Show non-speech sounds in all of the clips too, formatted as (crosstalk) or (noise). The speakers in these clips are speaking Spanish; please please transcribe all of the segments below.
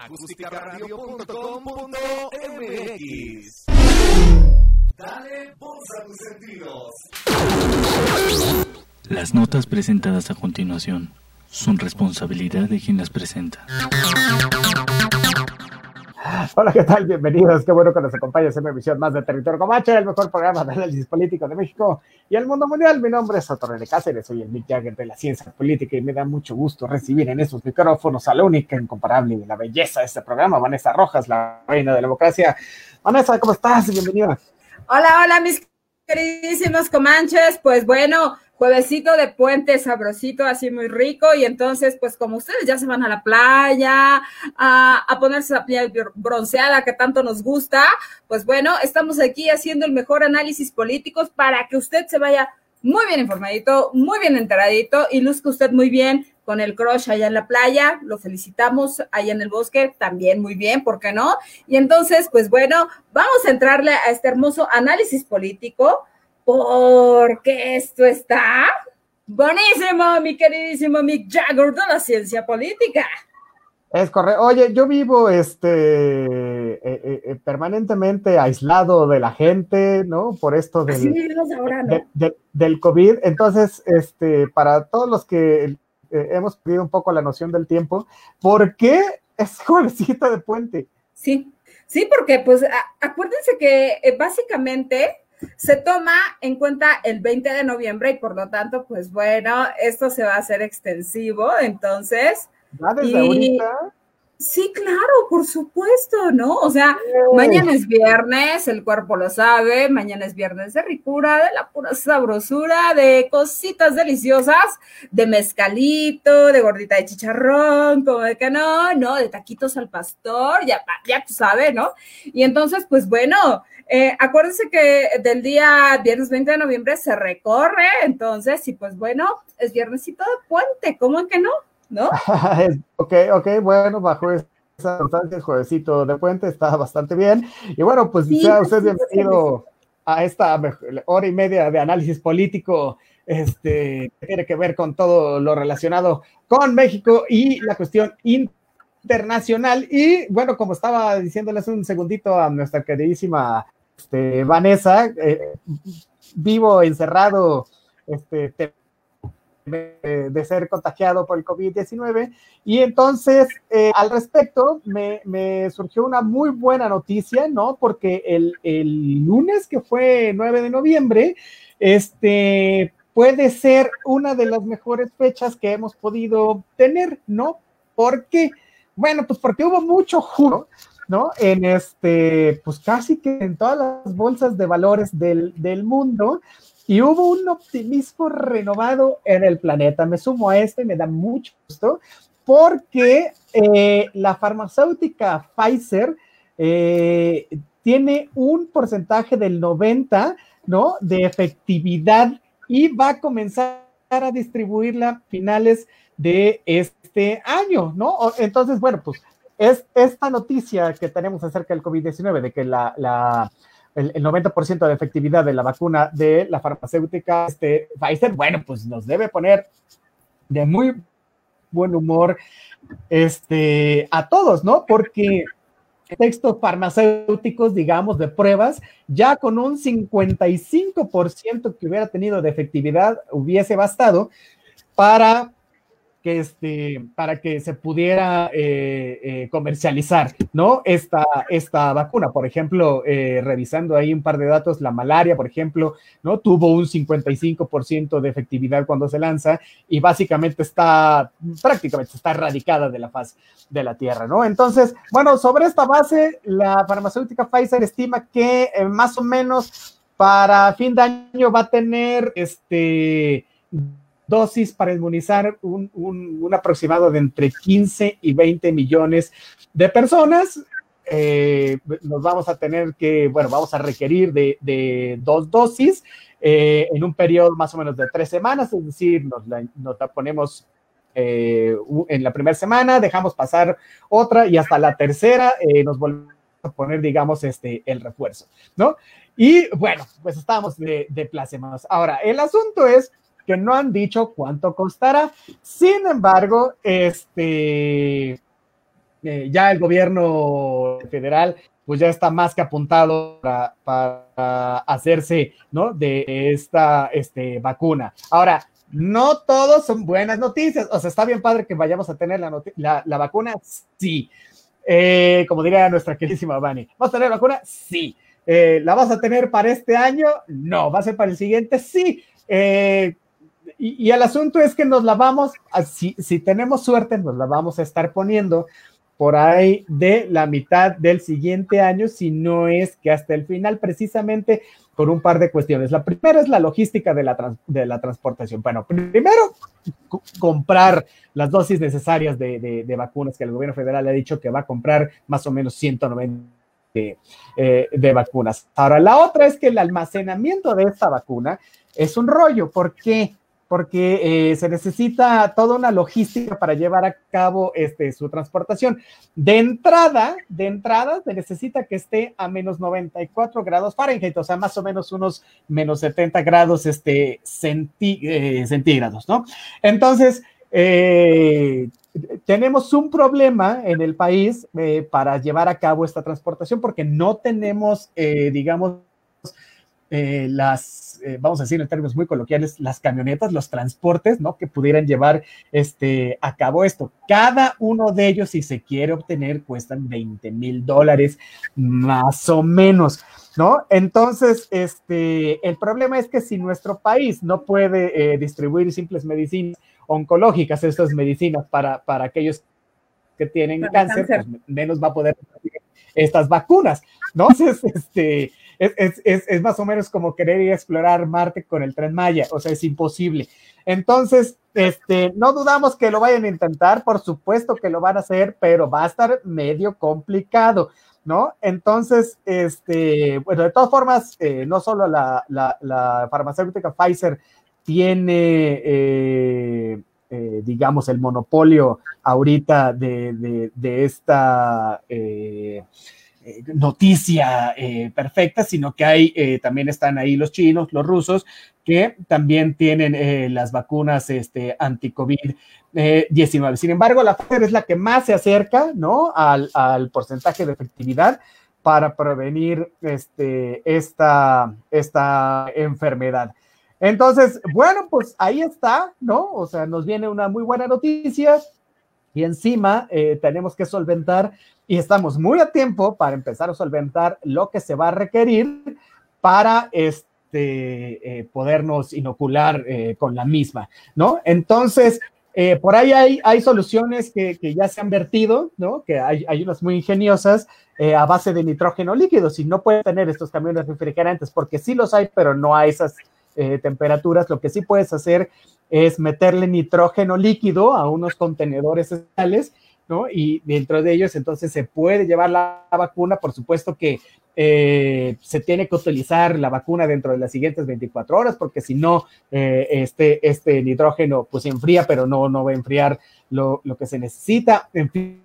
acústicaradio.com.mx Dale voz a tus sentidos. Las notas presentadas a continuación son responsabilidad de quien las presenta. Hola, ¿qué tal? Bienvenidos. Qué bueno que nos acompañas en una emisión más de Territorio Comanche, el mejor programa de análisis político de México y el mundo mundial. Mi nombre es Otto René Cáceres, soy el Mick Jagger de la ciencia política y me da mucho gusto recibir en estos micrófonos a la única, incomparable de la belleza de este programa, Vanessa Rojas, la reina de la democracia. Vanessa, ¿cómo estás? Bienvenida. Hola, hola, mis queridísimos Comanches. Pues bueno, juevesito de puente sabrosito, así muy rico, y entonces, pues como ustedes ya se van a la playa, a, ponerse la piel bronceada que tanto nos gusta, pues bueno, estamos aquí haciendo el mejor análisis político para que usted se vaya muy bien informadito, muy bien enteradito y luzca usted muy bien con el crush allá en la playa, lo felicitamos allá en el bosque, también muy bien, ¿por qué no? Y entonces, pues bueno, vamos a entrarle a este hermoso análisis político porque esto está buenísimo, mi queridísimo Mick Jagger de la ciencia política. Es correcto. Oye, yo vivo este eh, eh, eh, permanentemente aislado de la gente, ¿no? Por esto del, ahora, ¿no? de, de, del COVID. Entonces, este, para todos los que eh, hemos perdido un poco la noción del tiempo, ¿por qué es (laughs) juevesito de puente? Sí, sí, porque pues acuérdense que básicamente se toma en cuenta el 20 de noviembre y por lo tanto, pues bueno, esto se va a hacer extensivo, entonces... ¿Ya desde y, ahorita? Sí, claro, por supuesto, ¿no? O sea, mañana es viernes, el cuerpo lo sabe, mañana es viernes de ricura, de la pura sabrosura, de cositas deliciosas, de mezcalito, de gordita de chicharrón, como de que no, no, de taquitos al pastor, ya, ya tú sabes, ¿no? Y entonces, pues bueno, eh, acuérdense que del día viernes 20 de noviembre se recorre, entonces, y pues bueno, es viernesito de puente, ¿cómo es que no? ¿No? (laughs) ok, ok, bueno, bajo esa el juevesito de puente está bastante bien. Y bueno, pues sí, sea usted bienvenido sí. a esta hora y media de análisis político, este, que tiene que ver con todo lo relacionado con México y la cuestión internacional. Y bueno, como estaba diciéndoles un segundito a nuestra queridísima este, Vanessa, eh, vivo encerrado, este, de, de, ser contagiado por el COVID-19 y entonces eh, al respecto me, me, surgió una muy buena noticia, ¿no? Porque el, el, lunes que fue 9 de noviembre, este puede ser una de las mejores fechas que hemos podido tener, ¿no? ¿Por qué? Bueno, pues porque hubo mucho juro, ¿no? En este, pues casi que en todas las bolsas de valores del, del mundo, y hubo un optimismo renovado en el planeta. Me sumo a este, me da mucho gusto, porque eh, la farmacéutica Pfizer eh, tiene un porcentaje del 90, ¿no? De efectividad y va a comenzar a distribuirla a finales de este año, ¿no? Entonces, bueno, pues es esta noticia que tenemos acerca del COVID-19, de que la, la el, el 90% de efectividad de la vacuna de la farmacéutica este, Pfizer, bueno, pues nos debe poner de muy buen humor este, a todos, ¿no? Porque textos farmacéuticos, digamos, de pruebas, ya con un 55% que hubiera tenido de efectividad hubiese bastado para que este, para que se pudiera eh, eh, comercializar, ¿no? Esta, esta vacuna, por ejemplo, eh, revisando ahí un par de datos, la malaria, por ejemplo, ¿no? Tuvo un 55% de efectividad cuando se lanza y básicamente está, prácticamente está erradicada de la faz de la Tierra, ¿no? Entonces, bueno, sobre esta base, la farmacéutica Pfizer estima que más o menos para fin de año va a tener este dosis para inmunizar un, un, un, aproximado de entre 15 y 20 millones de personas. Eh, nos vamos a tener que, bueno, vamos a requerir de, de dos dosis eh, en un periodo más o menos de tres semanas, es decir, nos la, nos la ponemos eh, en la primera semana, dejamos pasar otra y hasta la tercera eh, nos volvemos a poner, digamos, este, el refuerzo, ¿no? Y bueno, pues estamos de, de. Ahora, el asunto es que no han dicho cuánto costará. Sin embargo, este, eh, ya el gobierno federal pues ya está más que apuntado para, hacerse, ¿no? De esta este, vacuna. Ahora, no todos son buenas noticias. O sea, está bien padre que vayamos a tener la, la, vacuna, sí. Eh, como diría nuestra queridísima Vani, ¿vas a tener la vacuna? Sí. Eh, ¿La vas a tener para este año? No. ¿Va a ser para el siguiente? Sí. Eh, y, el asunto es que nos la vamos, si, si tenemos suerte, nos la vamos a estar poniendo por ahí de la mitad del siguiente año, si no es que hasta el final, precisamente por un par de cuestiones. La primera es la logística de la, de la transportación. Bueno, primero, comprar las dosis necesarias de, vacunas que el gobierno federal ha dicho que va a comprar más o menos 190 de, eh, de vacunas. Ahora, la otra es que el almacenamiento de esta vacuna es un rollo. ¿Por qué? Porque eh, se necesita toda una logística para llevar a cabo este, su transportación. De entrada, de entrada, se necesita que esté a menos 94 grados Fahrenheit, o sea, más o menos unos menos 70 grados este, eh, centígrados, ¿no? Entonces, eh, tenemos un problema en el país para llevar a cabo esta transportación porque no tenemos, digamos, eh, las, eh, vamos a decir en términos muy coloquiales, las camionetas, los transportes, ¿no? Que pudieran llevar este, a cabo esto. Cada uno de ellos, si se quiere obtener, cuestan 20 mil dólares, más o menos, ¿no? Entonces, este, el problema es que si nuestro país no puede eh, distribuir simples medicinas oncológicas, estas medicinas para, para aquellos que tienen cáncer, Pues menos va a poder estas vacunas, ¿no? (laughs) Entonces, este es, es, es, más o menos como querer ir a explorar Marte con el tren Maya, o sea, es imposible. Entonces, este, no dudamos que lo vayan a intentar, por supuesto que lo van a hacer, pero va a estar medio complicado, ¿no? Entonces, este, bueno, de todas formas, eh, no solo la, la, la, farmacéutica Pfizer tiene, eh, eh, digamos, el monopolio ahorita de, de, de esta noticia eh, perfecta, sino que hay, eh, también están ahí los chinos, los rusos, que también tienen las vacunas este, anti-COVID-19. Sin embargo, la Pfizer es la que más se acerca, ¿no? Al, al porcentaje de efectividad para prevenir este, esta, esta enfermedad. Entonces, bueno, pues ahí está, ¿no? O sea, nos viene una muy buena noticia y encima tenemos que solventar y estamos muy a tiempo para empezar a solventar lo que se va a requerir para este, eh, podernos inocular eh, con la misma, ¿no? Entonces, eh, por ahí hay, hay soluciones que, que, ya se han vertido, ¿no? Que hay, hay unas muy ingeniosas a base de nitrógeno líquido. Si no pueden tener estos camiones refrigerantes, porque sí los hay, pero no a esas temperaturas, lo que sí puedes hacer es meterle nitrógeno líquido a unos contenedores especiales ¿no? Y dentro de ellos entonces se puede llevar la vacuna, por supuesto que eh, se tiene que utilizar la vacuna dentro de las siguientes 24 horas, porque si no, eh, este, este nitrógeno pues enfría, pero no, no va a enfriar lo, lo que se necesita. En fin,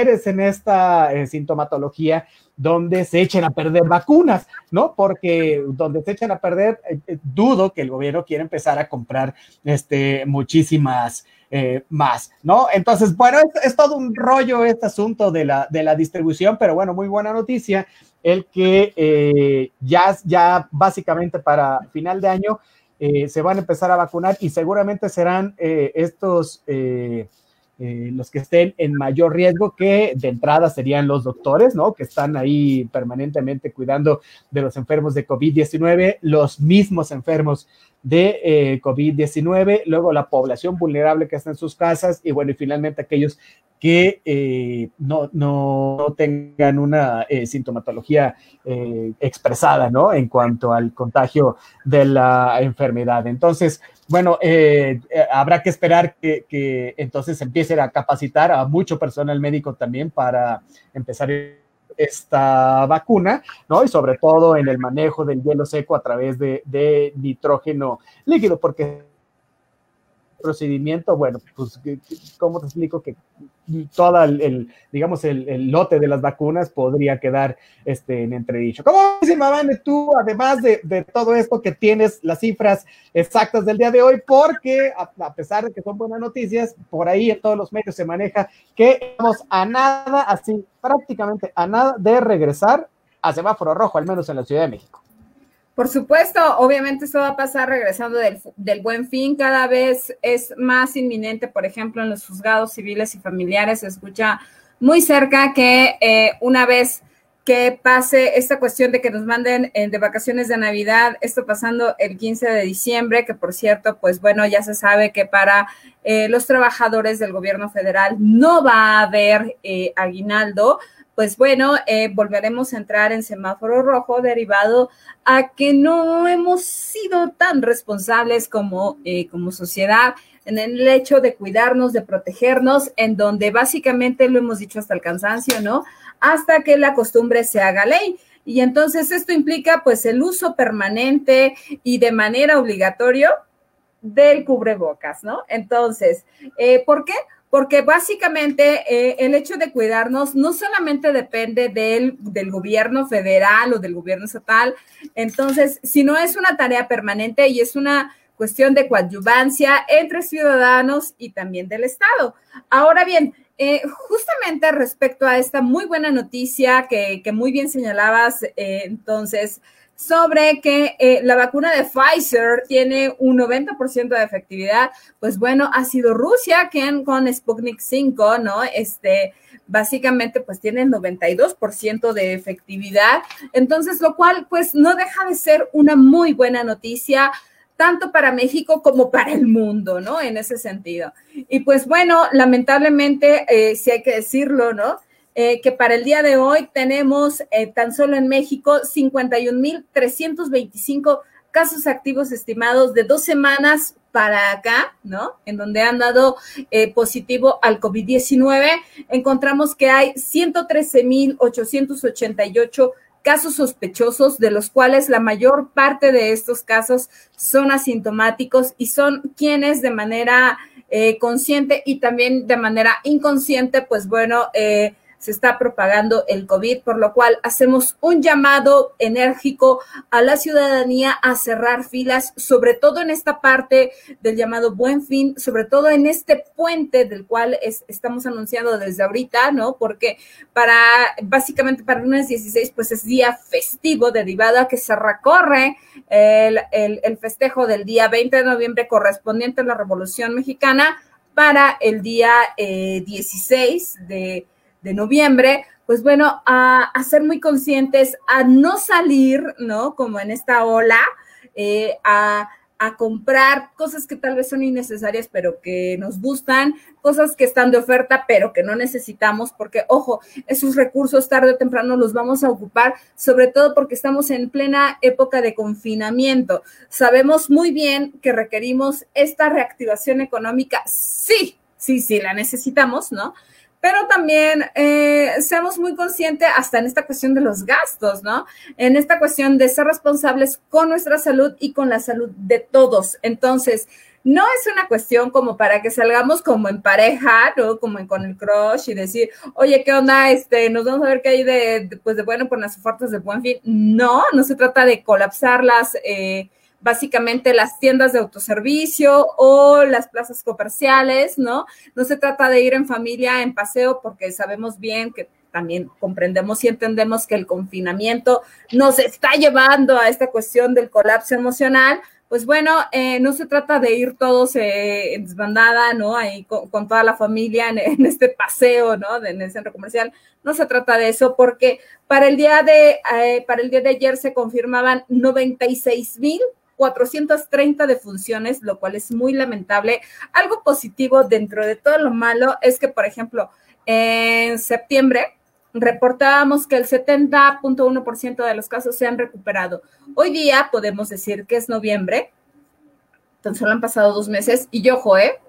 eres en esta eh, sintomatología donde se echen a perder vacunas, ¿no? Porque donde se echen a perder, dudo que el gobierno quiera empezar a comprar este, muchísimas eh, más, ¿no? Entonces, bueno, es, todo un rollo este asunto de la, de la distribución, pero bueno, muy buena noticia el que eh, ya, ya básicamente para final de año eh, se van a empezar a vacunar y seguramente serán estos... los que estén en mayor riesgo, que de entrada serían los doctores, ¿no? Que están ahí permanentemente cuidando de los enfermos de COVID-19, los mismos enfermos de eh, COVID-19, luego la población vulnerable que está en sus casas y bueno, y finalmente aquellos que eh, no, no, tengan una eh, sintomatología expresada, ¿no? En cuanto al contagio de la enfermedad. Entonces, bueno, habrá que esperar que, que entonces empiecen a capacitar a mucho personal médico también para empezar esta vacuna, ¿no? Y sobre todo en el manejo del hielo seco a través de, nitrógeno líquido, porque procedimiento, bueno, pues, ¿cómo te explico que todo el, digamos, el, lote de las vacunas podría quedar este, en entredicho? ¿Cómo dice Mabane, tú, además de, de, todo esto, que tienes las cifras exactas del día de hoy? Porque a, pesar de que son buenas noticias, por ahí en todos los medios se maneja que estamos a nada, así prácticamente a nada de regresar a semáforo rojo, al menos en la Ciudad de México. Por supuesto, obviamente esto va a pasar regresando del, buen fin, cada vez es más inminente, por ejemplo, en los juzgados civiles y familiares. Se escucha muy cerca que eh, una vez que pase esta cuestión de que nos manden eh, de vacaciones de Navidad, esto pasando el 15 de diciembre, que por cierto, pues bueno, ya se sabe que para eh, los trabajadores del gobierno federal no va a haber aguinaldo, pues bueno, eh, volveremos a entrar en semáforo rojo derivado a que no hemos sido tan responsables como, eh, como sociedad en el hecho de cuidarnos, de protegernos, en donde básicamente lo hemos dicho hasta el cansancio, ¿no? Hasta que la costumbre se haga ley. Y entonces esto implica pues el uso permanente y de manera obligatoria del cubrebocas, ¿no? Entonces, eh, ¿por qué? Porque básicamente eh, el hecho de cuidarnos no solamente depende del, del, gobierno federal o del gobierno estatal, entonces, sino es una tarea permanente y es una cuestión de coadyuvancia entre ciudadanos y también del Estado. Ahora bien, eh, justamente respecto a esta muy buena noticia que, que muy bien señalabas, eh, entonces, sobre que eh, la vacuna de Pfizer tiene un 90% de efectividad, pues bueno, ha sido Rusia quien con Sputnik 5, ¿no? Este, básicamente pues tiene el 92% de efectividad, entonces lo cual pues no deja de ser una muy buena noticia tanto para México como para el mundo, ¿no? En ese sentido. Y pues bueno, lamentablemente, eh, si hay que decirlo, ¿no? Eh, que para el día de hoy tenemos eh, tan solo en México 51.325 casos activos estimados de dos semanas para acá, ¿no? En donde han dado eh, positivo al COVID-19. Encontramos que hay 113.888 casos sospechosos, de los cuales la mayor parte de estos casos son asintomáticos y son quienes de manera consciente y también de manera inconsciente, pues bueno, eh, se está propagando el COVID, por lo cual hacemos un llamado enérgico a la ciudadanía a cerrar filas, sobre todo en esta parte del llamado buen fin, sobre todo en este puente del cual estamos anunciando desde ahorita, ¿no? Porque para, básicamente para el lunes 16, pues es día festivo, derivado a que se recorre el, el festejo del día 20 de noviembre correspondiente a la Revolución Mexicana para el día 16 eh, de de noviembre, pues bueno, a, ser muy conscientes, a no salir, ¿no? Como en esta ola, eh, a, a comprar cosas que tal vez son innecesarias, pero que nos gustan, cosas que están de oferta, pero que no necesitamos, porque, ojo, esos recursos tarde o temprano los vamos a ocupar, sobre todo porque estamos en plena época de confinamiento. Sabemos muy bien que requerimos esta reactivación económica, sí, sí, sí, la necesitamos, ¿no? Pero también eh, seamos muy conscientes hasta en esta cuestión de los gastos, ¿no? En esta cuestión de ser responsables con nuestra salud y con la salud de todos. Entonces, no es una cuestión como para que salgamos como en pareja, ¿no? Como con el crush y decir, oye, ¿qué onda? Este, nos vamos a ver qué hay de, pues de bueno por las ofertas de buen fin. No, no se trata de colapsarlas. Eh, básicamente las tiendas de autoservicio o las plazas comerciales, ¿no? No se trata de ir en familia en paseo porque sabemos bien que también comprendemos y entendemos que el confinamiento nos está llevando a esta cuestión del colapso emocional, pues bueno, eh, no se trata de ir todos eh, en desbandada, ¿no? Ahí con, toda la familia en, este paseo, ¿no? en el centro comercial. No se trata de eso porque para el día de, eh, para el día de ayer se confirmaban 96 mil 430 defunciones, lo cual es muy lamentable. Algo positivo dentro de todo lo malo es que, por ejemplo, en septiembre reportábamos que el 70.1% de los casos se han recuperado. Hoy día podemos decir que es noviembre, tan solo han pasado dos meses, y yo, ¿eh?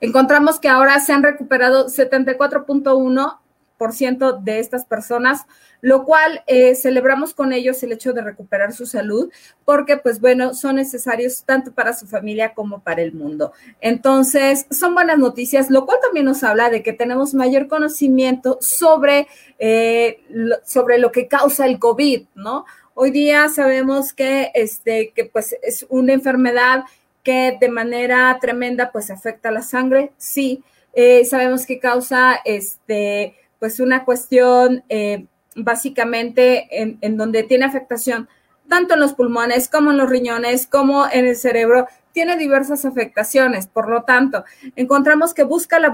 encontramos que ahora se han recuperado 74.1 90% de estas personas, lo cual eh, celebramos con ellos el hecho de recuperar su salud, porque pues bueno, son necesarios tanto para su familia como para el mundo. Entonces, son buenas noticias, lo cual también nos habla de que tenemos mayor conocimiento sobre, eh, lo, sobre lo que causa el COVID, ¿no? Hoy día sabemos que, este, que pues es una enfermedad que de manera tremenda pues afecta la sangre, sí. Eh, sabemos que causa este, pues una cuestión eh, básicamente en, en, donde tiene afectación tanto en los pulmones como en los riñones, como en el cerebro, tiene diversas afectaciones. Por lo tanto, encontramos que busca la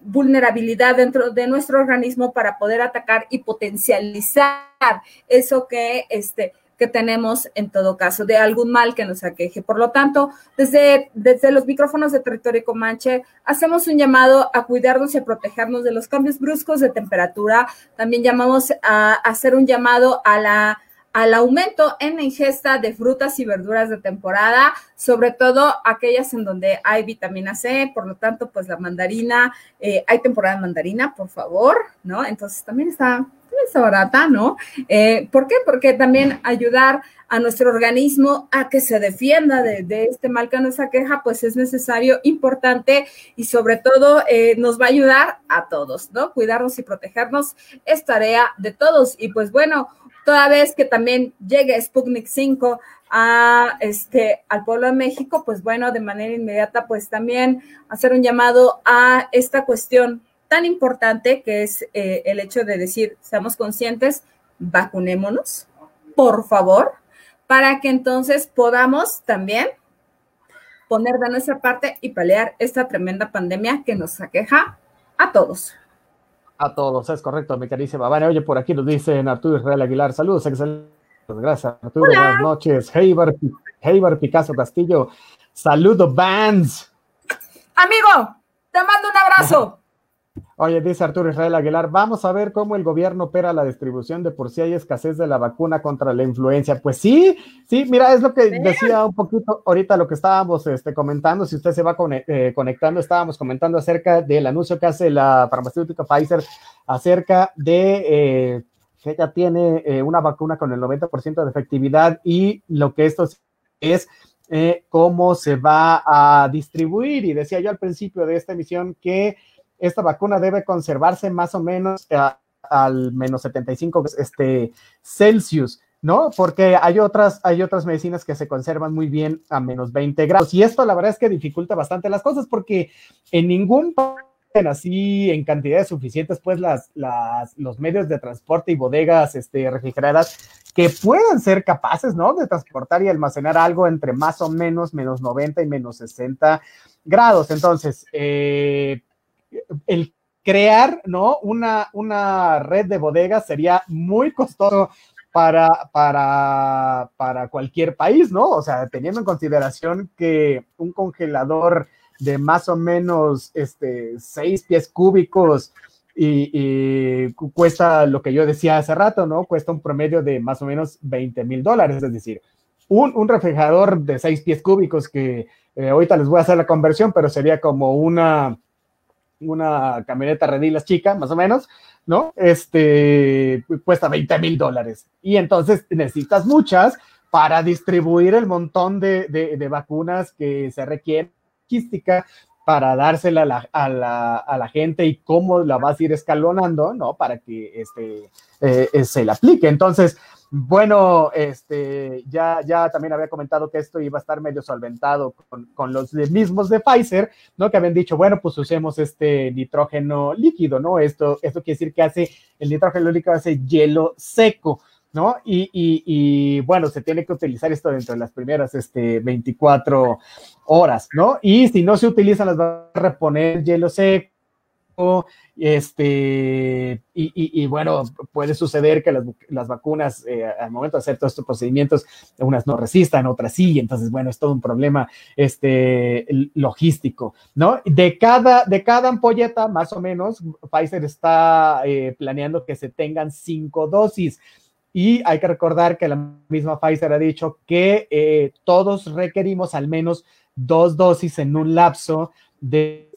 vulnerabilidad dentro de nuestro organismo para poder atacar y potencializar eso que este, que tenemos en todo caso, de algún mal que nos aqueje. Por lo tanto, desde, desde los micrófonos de Territorio Comanche, hacemos un llamado a cuidarnos y a protegernos de los cambios bruscos de temperatura. También llamamos a, hacer un llamado a la al aumento en la ingesta de frutas y verduras de temporada, sobre todo aquellas en donde hay vitamina C, por lo tanto, pues la mandarina, eh, hay temporada de mandarina, por favor, ¿no? Entonces también está, está barata, ¿no? Eh, ¿Por qué? Porque también ayudar a nuestro organismo a que se defienda de, de, este mal que nos aqueja, pues es necesario, importante y sobre todo eh, nos va a ayudar a todos, ¿no? Cuidarnos y protegernos es tarea de todos. Y pues bueno, toda vez que también llegue Sputnik 5 a este al pueblo de México, pues bueno, de manera inmediata, pues también hacer un llamado a esta cuestión tan importante que es eh, el hecho de decir, seamos conscientes, vacunémonos, por favor, para que entonces podamos también poner de nuestra parte y pelear esta tremenda pandemia que nos aqueja a todos. A todos, es correcto, mi carísima. Vale, oye, por aquí nos dicen Arturo Israel Aguilar. Saludos, excelente. Gracias, Arturo. Hola. Buenas noches. Heiber, Heiber Picasso Castillo. Saludo, Vans. Amigo, te mando un abrazo. (laughs) Oye, dice Arturo Israel Aguilar, vamos a ver cómo el gobierno opera la distribución de por si hay escasez de la vacuna contra la influencia. Pues sí, sí, mira, es lo que decía un poquito ahorita lo que estábamos este, comentando, si usted se va con, eh, conectando, estábamos comentando acerca del anuncio que hace la farmacéutica Pfizer acerca de eh, que ella tiene eh, una vacuna con el 90% de efectividad y lo que esto es cómo se va a distribuir. Y decía yo al principio de esta emisión que esta vacuna debe conservarse más o menos a, al menos 75 este, Celsius, ¿no? Porque hay otras, hay otras medicinas que se conservan muy bien a menos 20 grados. Y esto la verdad es que dificulta bastante las cosas porque en ningún así en cantidades suficientes, pues las, las, los medios de transporte y bodegas este, refrigeradas que puedan ser capaces, ¿no? De transportar y almacenar algo entre más o menos menos 90 y menos 60 grados. Entonces, eh, el crear, ¿no? Una, una red de bodegas sería muy costoso para, para, para cualquier país, ¿no? O sea, teniendo en consideración que un congelador de más o menos este, seis pies cúbicos y, cuesta lo que yo decía hace rato, ¿no? Cuesta un promedio de más o menos 20 mil dólares, es decir, un, un, refrigerador de seis pies cúbicos que eh, ahorita les voy a hacer la conversión, pero sería como una, una camioneta redilas chica, más o menos, ¿no? Este cuesta 20 mil dólares. Y entonces necesitas muchas para distribuir el montón de, de, vacunas que se requieren para dársela a la, a, la, a la, gente y cómo la vas a ir escalonando, ¿no? Para que este, eh, se la aplique. Entonces, bueno, este, ya, ya también había comentado que esto iba a estar medio solventado con, los mismos de Pfizer, ¿no? Que habían dicho, bueno, pues usemos este nitrógeno líquido, ¿no? Esto, esto quiere decir que hace, el nitrógeno líquido hace hielo seco. ¿no? Y, y, y, bueno, se tiene que utilizar esto dentro de las primeras este, 24 horas, ¿no? Y si no se utilizan, las va a reponer hielo seco, este, y, y, bueno, puede suceder que las, las vacunas eh, al momento de hacer todos estos procedimientos, unas no resistan, otras sí, entonces, bueno, es todo un problema este, logístico, ¿no? De cada, de cada ampolleta, más o menos, Pfizer está eh, planeando que se tengan cinco dosis. Y hay que recordar que la misma Pfizer ha dicho que eh, todos requerimos al menos dos dosis en un lapso de,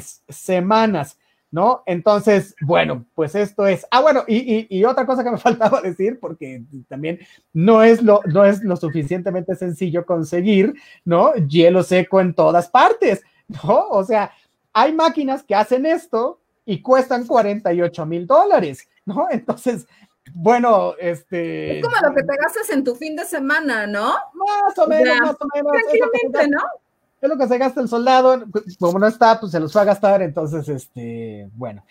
semanas. ¿no? Entonces, bueno, pues esto es. Ah, bueno, y, otra cosa que me (laughs) faltaba decir, porque también no es, lo, no es lo suficientemente sencillo conseguir, ¿no? Hielo seco en todas partes, (laughs) ¿no? O sea, hay máquinas que hacen esto y cuestan 48 mil dólares, ¿no? (laughs) Entonces, bueno, este. Es como lo que te gastas en tu fin de semana, ¿no? Más o menos, más o menos. Tranquilamente, ¿no? Es lo que se gasta el soldado, como no está, pues se los va a gastar, entonces, este, bueno.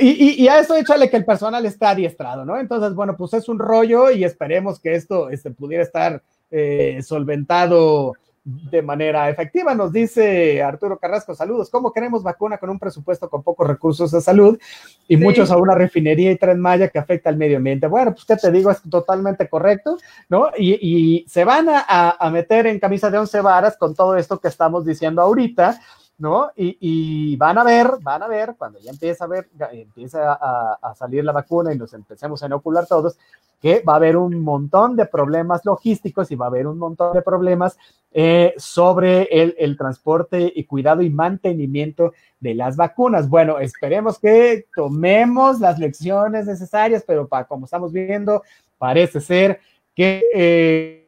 Y, a eso échale que el personal está adiestrado, ¿no? Entonces, bueno, pues es un rollo y esperemos que esto este, pudiera estar eh, solventado de manera efectiva. Nos dice Arturo Carrasco, saludos. ¿Cómo queremos vacuna con un presupuesto con pocos recursos de salud y muchos a una refinería y tren Maya que afecta al medio ambiente? Bueno, pues qué te digo, es totalmente correcto, ¿no? Y, se van a, meter en camisa de once varas con todo esto que estamos diciendo ahorita. ¿No? Y, van a ver, van a ver, cuando ya empieza a ver, empieza a, a, salir la vacuna y nos empecemos a inocular todos, que va a haber un montón de problemas logísticos y va a haber un montón de problemas eh, sobre el, transporte y cuidado y mantenimiento de las vacunas. Bueno, esperemos que tomemos las lecciones necesarias, pero para como estamos viendo, parece ser que... Eh,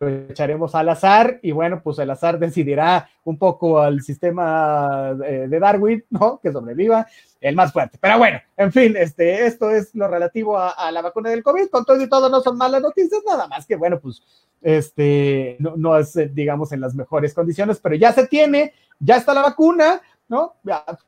echaremos al azar y bueno, pues el azar decidirá un poco al sistema eh, de Darwin, ¿no? Que sobreviva el más fuerte. Pero bueno, en fin, este, esto es lo relativo a, la vacuna del COVID. Con todo y todo no son malas noticias, nada más que bueno, pues este, no, no es, digamos, en las mejores condiciones, pero ya se tiene, ya está la vacuna, ¿no?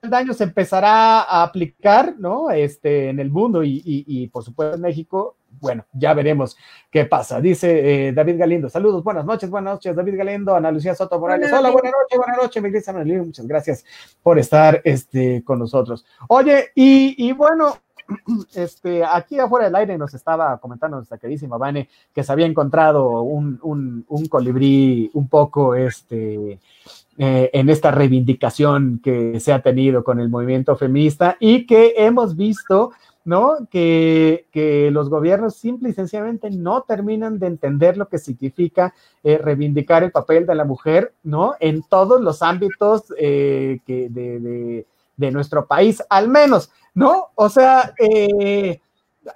El daño se empezará a aplicar, ¿no? Este, en el mundo y, y, por supuesto en México, bueno, ya veremos qué pasa. Dice eh, David Galindo, saludos, buenas noches, buenas noches, David Galindo, Ana Lucía Soto Morales, hola, buenas noches, buenas noches, mi muchas gracias por estar este, con nosotros. Oye, y, y bueno, (clears throat) este, aquí afuera del aire nos estaba comentando nuestra queridísima Vane que se había encontrado un, un, un colibrí un poco este, eh, en esta reivindicación que se ha tenido con el movimiento feminista y que hemos visto ¿no? Que, que, los gobiernos simple y sencillamente no terminan de entender lo que significa eh, reivindicar el papel de la mujer, ¿no? En todos los ámbitos eh, de, de, nuestro país, al menos, ¿no? O sea, eh,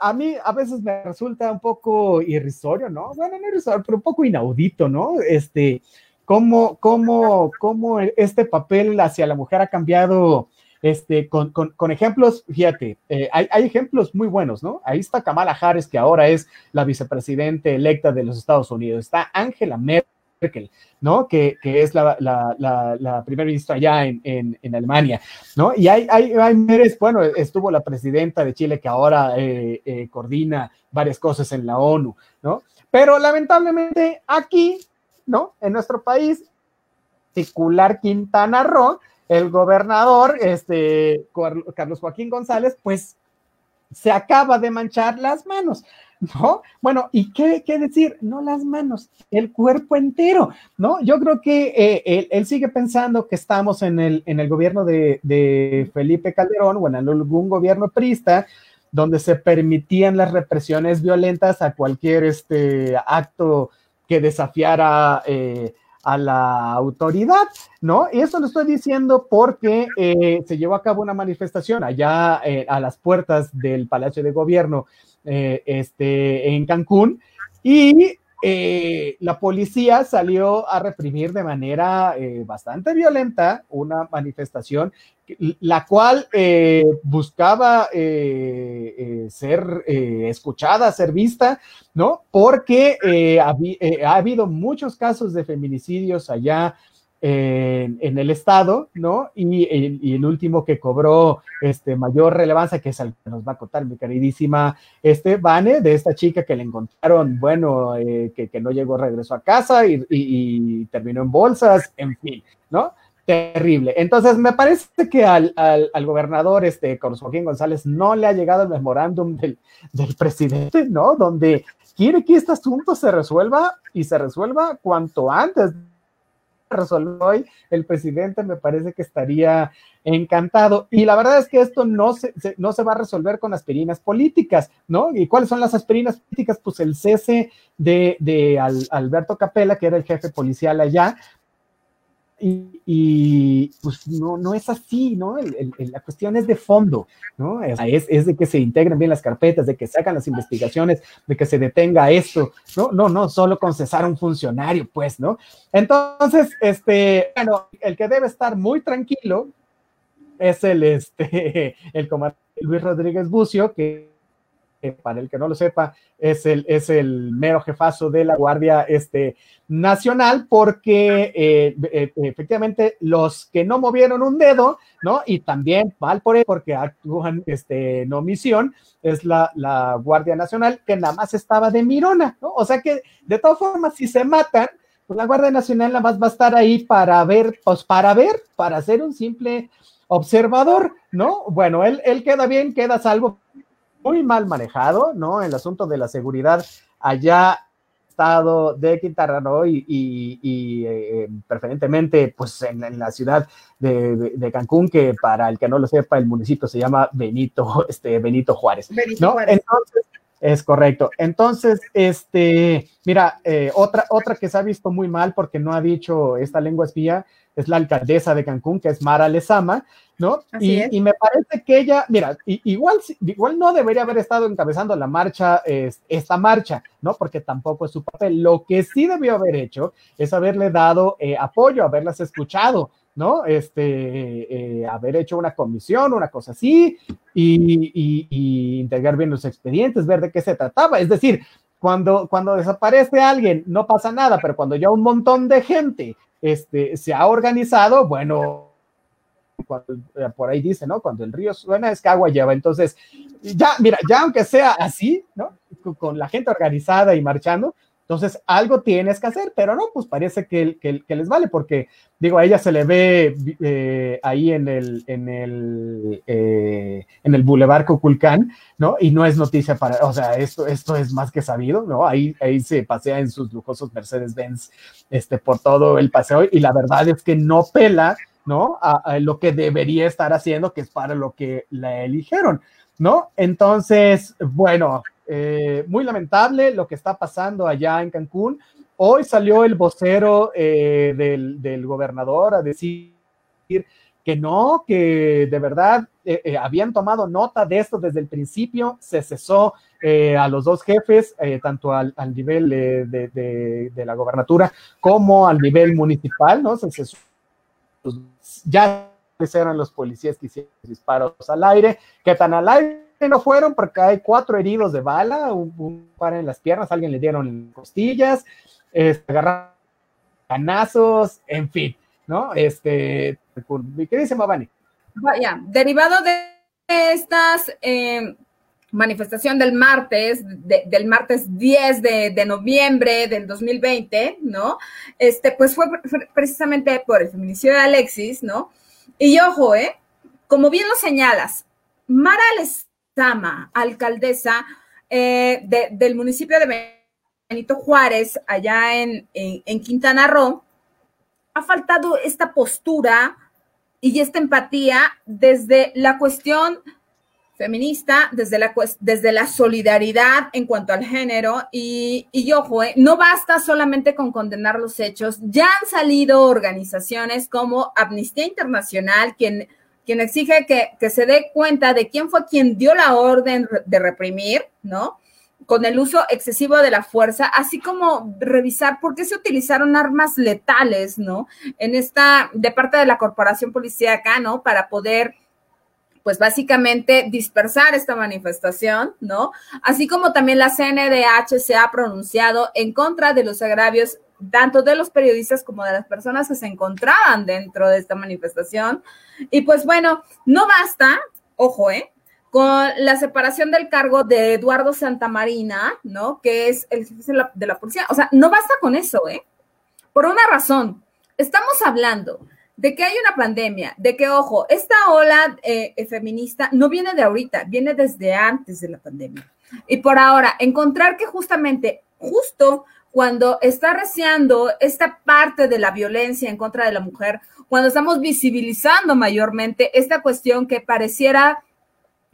a mí a veces me resulta un poco irrisorio, ¿no? Bueno, no irrisorio, pero un poco inaudito, ¿no? Este, cómo, cómo, cómo este papel hacia la mujer ha cambiado este, con, ejemplos, fíjate, eh, hay, hay, ejemplos muy buenos, ¿no? Ahí está Kamala Harris, que ahora es la vicepresidente electa de los Estados Unidos. Está Angela Merkel, ¿no? Que, que es la, la, la, primera ministra allá en, en, en, Alemania, ¿no? Y hay, hay, hay bueno, estuvo la presidenta de Chile que ahora eh, eh, coordina varias cosas en la ONU, ¿no? Pero lamentablemente aquí, ¿no? En nuestro país, particular Quintana Roo, el gobernador, este, Carlos Joaquín González, pues se acaba de manchar las manos, ¿no? Bueno, ¿y qué, decir? No las manos, el cuerpo entero, ¿no? Yo creo que eh, él, sigue pensando que estamos en el, en el gobierno de, de, Felipe Calderón o en algún gobierno prista donde se permitían las represiones violentas a cualquier este, acto que desafiara eh, a la autoridad, ¿no? Y eso lo estoy diciendo porque eh, se llevó a cabo una manifestación allá eh, a las puertas del Palacio de Gobierno eh, este, en Cancún y la policía salió a reprimir de manera bastante violenta una manifestación, la cual buscaba ser escuchada, ser vista, ¿no? Porque ha habido muchos casos de feminicidios allá en, el estado, ¿no? Y el, último que cobró este, mayor relevancia, que es el que nos va a contar mi queridísima este, Vane, de esta chica que le encontraron, bueno, eh, que, no llegó, regresó a casa y, terminó en bolsas, en fin, ¿no? Terrible. Entonces, me parece que al, al, gobernador, este, Carlos Joaquín González, no le ha llegado el memorándum del, del presidente, ¿no? Donde quiere que este asunto se resuelva y se resuelva cuanto antes resolvió hoy, el presidente me parece que estaría encantado. Y la verdad es que esto no se, no se va a resolver con aspirinas políticas, ¿no? ¿Y cuáles son las aspirinas políticas? Pues el cese de, de Alberto Capella, que era el jefe policial allá, y, pues no, no es así, ¿no? la cuestión es de fondo, ¿no? Es, es, de que se integren bien las carpetas, de que se hagan las investigaciones, de que se detenga esto, ¿no? No, no, solo con cesar un funcionario, pues, ¿no? Entonces, este, bueno, el que debe estar muy tranquilo es el, este, (laughs) el comandante Luis Rodríguez Bucio, que para el que no lo sepa, es el, es el mero jefazo de la Guardia este, Nacional, porque eh, eh, efectivamente los que no movieron un dedo, ¿no? Y también mal por él, porque actúan este, en omisión, es la, la Guardia Nacional, que nada más estaba de mirona, ¿no? O sea que, de todas formas, si se matan, pues la Guardia Nacional nada más va a estar ahí para ver, pues para ver, para hacer un simple observador, ¿no? Bueno, él, él queda bien, queda salvo, muy mal manejado, ¿no? El asunto de la seguridad allá estado de Quintana Roo y, y, eh, preferentemente pues en, la ciudad de, Cancún, que para el que no lo sepa, el municipio se llama Benito, (laughs) este, Benito Juárez. Benito Juárez. Entonces, es correcto. Entonces, este, mira, eh, otra, otra que se ha visto muy mal porque no ha dicho esta lengua espía es la alcaldesa de Cancún, que es Mara Lezama, ¿no? Y, me parece que ella, mira, igual, igual no debería haber estado encabezando la marcha, esta marcha, ¿no? Porque tampoco es su papel. Lo que sí debió haber hecho es haberle dado eh, apoyo, haberlas escuchado, ¿no? Este, eh, haber hecho una comisión, una cosa así, y, y, integrar bien los expedientes, ver de qué se trataba. Es decir, cuando, cuando desaparece alguien, no pasa nada, pero cuando ya un montón de gente este, se ha organizado, bueno, eh, por ahí dice, ¿no? Cuando el río suena es que agua lleva. Entonces, ya, mira, ya aunque sea así, ¿no? Con la gente organizada y marchando, entonces algo tienes que hacer, pero no, pues parece que, que, les vale, porque digo, a ella se le ve eh, ahí en el, en el, eh, en el Boulevard Coculcán, ¿no? Y no es noticia para, o sea, esto, esto es más que sabido, ¿no? Ahí, ahí se pasea en sus lujosos Mercedes-Benz, este, por todo el paseo, y la verdad es que no pela ¿no? A, lo que debería estar haciendo, que es para lo que la eligieron, ¿no? Entonces, bueno, eh, muy lamentable lo que está pasando allá en Cancún. Hoy salió el vocero eh, del, gobernador a decir que no, que de verdad eh, habían tomado nota de esto desde el principio, se cesó a los dos jefes, tanto al, nivel de, de, la gobernatura como al nivel municipal, ¿no? Se cesó pues, ya eran los policías que hicieron disparos al aire, que tan al aire no fueron porque hay cuatro heridos de bala, un, par en las piernas, alguien le dieron costillas, este, agarraron canazos, en fin, ¿no? Este, ¿qué dice Mavani? Vaya, derivado de estas eh, manifestación del martes, del martes 10 de, noviembre del 2020, ¿no? Este, pues fue precisamente por el feminicidio de Alexis, ¿no? Y ojo, ¿eh? Como bien lo señalas, Mara Lezama, alcaldesa eh, del municipio de Benito Juárez, allá en Quintana Roo, ha faltado esta postura y esta empatía desde la cuestión feminista desde la, desde la solidaridad en cuanto al género y, y ojo, eh, no basta solamente con condenar los hechos, ya han salido organizaciones como Amnistía Internacional, quien, quien exige que, que se dé cuenta de quién fue quien dio la orden de reprimir, ¿no? con el uso excesivo de la fuerza, así como revisar por qué se utilizaron armas letales, ¿no? En esta, de parte de la corporación policíaca, ¿no? Para poder pues básicamente dispersar esta manifestación, ¿no? Así como también la CNDH se ha pronunciado en contra de los agravios tanto de los periodistas como de las personas que se encontraban dentro de esta manifestación. Y pues bueno, no basta, ojo, ¿eh? Con la separación del cargo de Eduardo Santamarina, ¿no? Que es el jefe de la, policía. O sea, no basta con eso, ¿eh? Por una razón. Estamos hablando de que hay una pandemia, de que, ojo, esta ola eh, eh, feminista no viene de ahorita, viene desde antes de la pandemia. Y por ahora, encontrar que justamente, justo cuando está reciando esta parte de la violencia en contra de la mujer, cuando estamos visibilizando mayormente esta cuestión que pareciera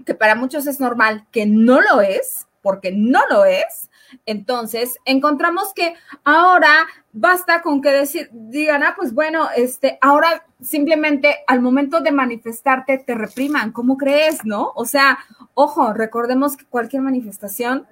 que para muchos es normal, que no lo es, porque no lo es, entonces, encontramos que ahora basta con que decir, digan, ah, pues bueno, este, ahora simplemente al momento de manifestarte te repriman, ¿cómo crees, no? O sea, ojo, recordemos que cualquier manifestación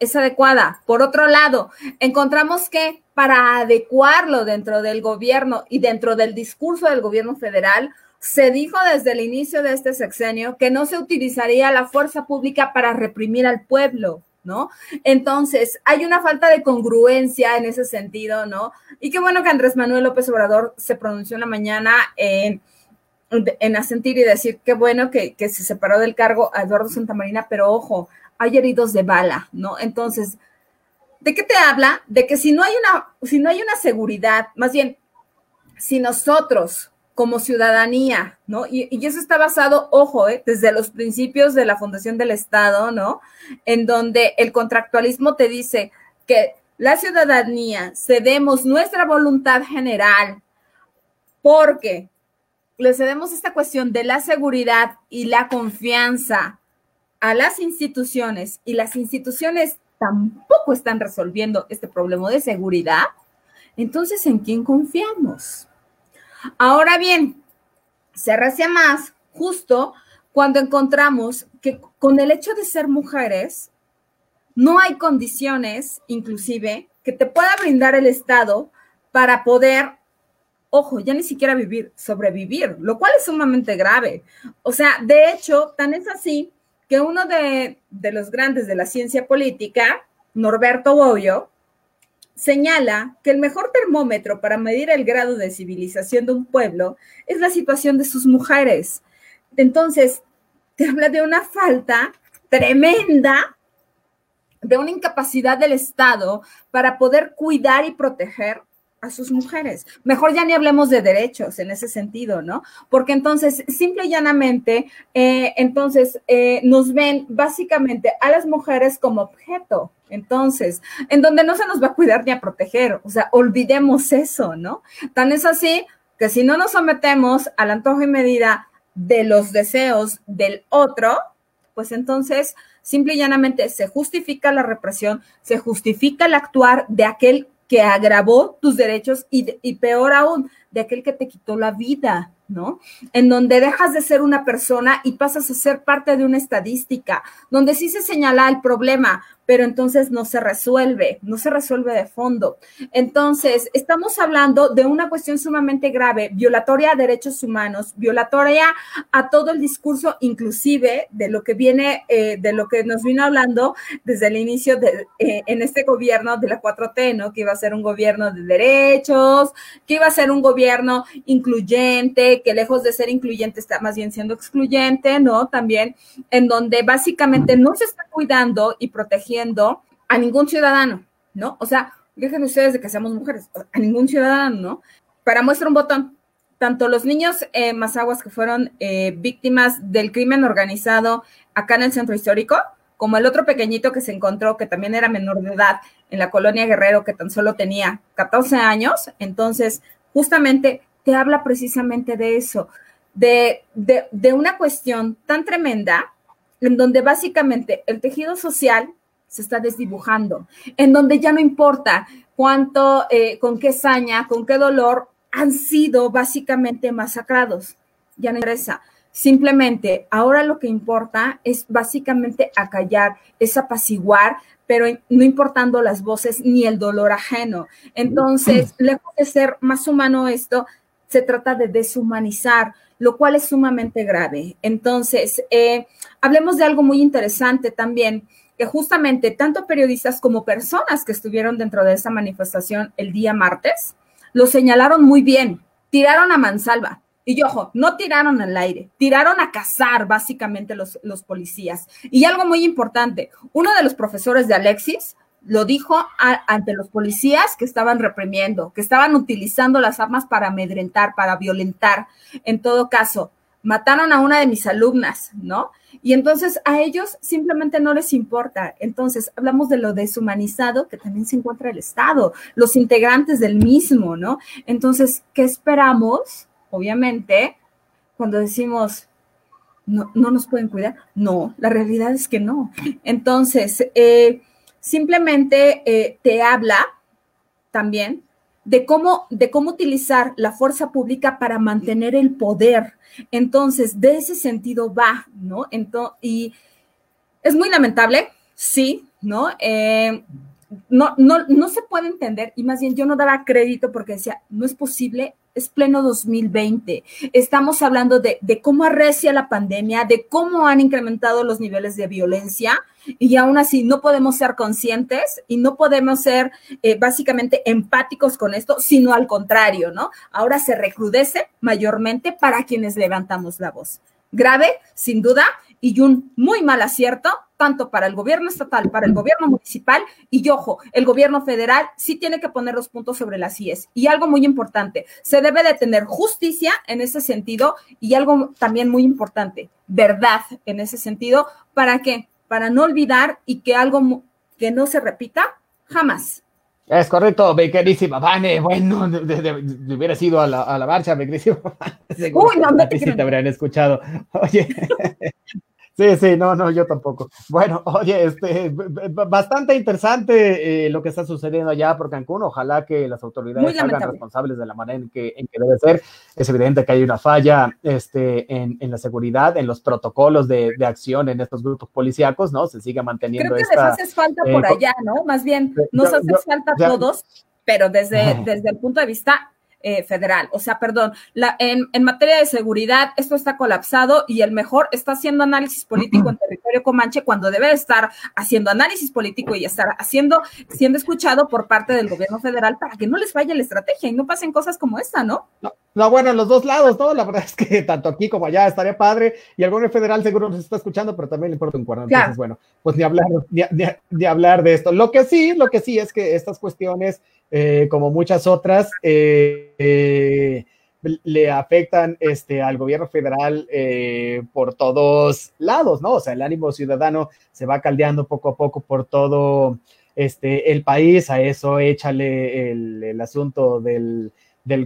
es adecuada. Por otro lado, encontramos que para adecuarlo dentro del gobierno y dentro del discurso del gobierno federal, se dijo desde el inicio de este sexenio que no se utilizaría la fuerza pública para reprimir al pueblo. ¿No? Entonces, hay una falta de congruencia en ese sentido, ¿no? Y qué bueno que Andrés Manuel López Obrador se pronunció en la mañana en, en asentir y decir qué bueno que, se separó del cargo a Eduardo Santamarina, pero ojo, hay heridos de bala, ¿no? Entonces, ¿de qué te habla? De que si no hay una, si no hay una seguridad, más bien, si nosotros como ciudadanía, ¿no? Y, eso está basado, ojo, ¿eh? desde los principios de la fundación del Estado, ¿no? En donde el contractualismo te dice que la ciudadanía cedemos nuestra voluntad general porque le cedemos esta cuestión de la seguridad y la confianza a las instituciones y las instituciones tampoco están resolviendo este problema de seguridad, entonces ¿en quién confiamos? Ahora bien, se recia más justo cuando encontramos que con el hecho de ser mujeres, no hay condiciones, inclusive, que te pueda brindar el Estado para poder, ojo, ya ni siquiera vivir, sobrevivir, lo cual es sumamente grave. O sea, de hecho, tan es así que uno de, de los grandes de la ciencia política, Norberto Bobbio, señala que el mejor termómetro para medir el grado de civilización de un pueblo es la situación de sus mujeres. Entonces, te habla de una falta tremenda, de una incapacidad del Estado para poder cuidar y proteger a sus mujeres. Mejor ya ni hablemos de derechos en ese sentido, ¿no? Porque entonces, simple y llanamente, eh, entonces eh, nos ven básicamente a las mujeres como objeto. Entonces, en donde no se nos va a cuidar ni a proteger, o sea, olvidemos eso, ¿no? Tan es así que si no nos sometemos al antojo y medida de los deseos del otro, pues entonces simple y llanamente se justifica la represión, se justifica el actuar de aquel que agravó tus derechos y, y peor aún, de aquel que te quitó la vida, ¿no? En donde dejas de ser una persona y pasas a ser parte de una estadística, donde sí se señala el problema, pero entonces no se resuelve, no se resuelve de fondo. Entonces, estamos hablando de una cuestión sumamente grave, violatoria a derechos humanos, violatoria a todo el discurso, inclusive de lo que viene, eh, de lo que nos vino hablando desde el inicio de, eh, en este gobierno de la 4T, ¿no? Que iba a ser un gobierno de derechos, que iba a ser un gobierno incluyente, que lejos de ser incluyente está más bien siendo excluyente, ¿no? También en donde básicamente no se está cuidando y protegiendo a ningún ciudadano, ¿no? O sea, dejen ustedes de que seamos mujeres, a ningún ciudadano, ¿no? Para muestra un botón, tanto los niños eh, mazaguas que fueron eh, víctimas del crimen organizado acá en el centro histórico, como el otro pequeñito que se encontró, que también era menor de edad, en la colonia Guerrero, que tan solo tenía 14 años, entonces justamente te habla precisamente de eso, de, de, de una cuestión tan tremenda en donde básicamente el tejido social se está desdibujando, en donde ya no importa cuánto, eh, con qué saña, con qué dolor han sido básicamente masacrados. Ya no interesa. Simplemente ahora lo que importa es básicamente acallar, es apaciguar, pero no importando las voces ni el dolor ajeno. Entonces, (clears throat) lejos de ser más humano esto, se trata de deshumanizar, lo cual es sumamente grave. Entonces, eh, hablemos de algo muy interesante también que justamente tanto periodistas como personas que estuvieron dentro de esa manifestación el día martes lo señalaron muy bien. Tiraron a mansalva. Y ojo, no tiraron al aire, tiraron a cazar básicamente los, los policías. Y algo muy importante, uno de los profesores de Alexis lo dijo ante los policías que estaban reprimiendo, que estaban utilizando las armas para amedrentar, para violentar. En todo caso, mataron a una de mis alumnas, ¿no? Y entonces a ellos simplemente no les importa. Entonces hablamos de lo deshumanizado que también se encuentra el Estado, los integrantes del mismo, ¿no? Entonces, ¿qué esperamos? Obviamente, cuando decimos, no, no nos pueden cuidar. No, la realidad es que no. Entonces, eh, simplemente eh, te habla también de cómo, de cómo utilizar la fuerza pública para mantener el poder. Entonces, de ese sentido va, ¿no? Entonces, y es muy lamentable, sí, ¿no? Eh, no, no, no se puede entender, y más bien yo no daba crédito porque decía, no es posible es pleno 2020. Estamos hablando de, cómo arrecia la pandemia, de cómo han incrementado los niveles de violencia y aún así no podemos ser conscientes y no podemos ser eh, básicamente empáticos con esto, sino al contrario, ¿no? Ahora se recrudece mayormente para quienes levantamos la voz. Grave, sin duda, y un muy mal acierto tanto para el gobierno estatal, para el gobierno municipal y, ojo, el gobierno federal sí tiene que poner los puntos sobre las IES. Y algo muy importante, se debe de tener justicia en ese sentido y algo también muy importante, verdad en ese sentido, ¿para qué? Para no olvidar y que algo que no se repita jamás. Es correcto, mi queridísima Vane. Bueno, de, hubiera sido a la, a la marcha, mi queridísima. Uy, no, no te, te habrían escuchado. Oye, (laughs) Sí, sí, no, no, yo tampoco. Bueno, (laughs) oye, este, bastante interesante eh, lo que está sucediendo allá por Cancún. Ojalá que las autoridades salgan responsables de la manera en que, en que debe ser. Es evidente que hay una falla este, en, en la seguridad, en los protocolos de, de, acción en estos grupos policíacos, ¿no? Se sigue manteniendo. Creo que les hace falta eh, por allá, ¿no? Más bien, nos hace falta a todos, pero desde, (laughs) desde el punto de vista eh, federal. O sea, perdón, la, en, en, materia de seguridad, esto está colapsado y el mejor está haciendo análisis político en (clears throat) territorio comanche cuando debe estar haciendo análisis político y estar haciendo, siendo escuchado por parte del gobierno federal para que no les falle la estrategia y no pasen cosas como esta, ¿no? No, no bueno, en los dos lados, ¿no? La verdad es que (laughs) tanto aquí como allá estaría padre y el gobierno federal seguro nos está escuchando, pero también le importa un cuerno. Entonces, bueno, pues ni hablar, ni, ni hablar de esto. Lo que sí, lo que sí es que estas cuestiones eh, como muchas otras, eh, eh, le afectan este, al gobierno federal por todos lados, ¿no? O sea, el ánimo ciudadano se va caldeando poco a poco por todo este, el país, a eso échale el, asunto del,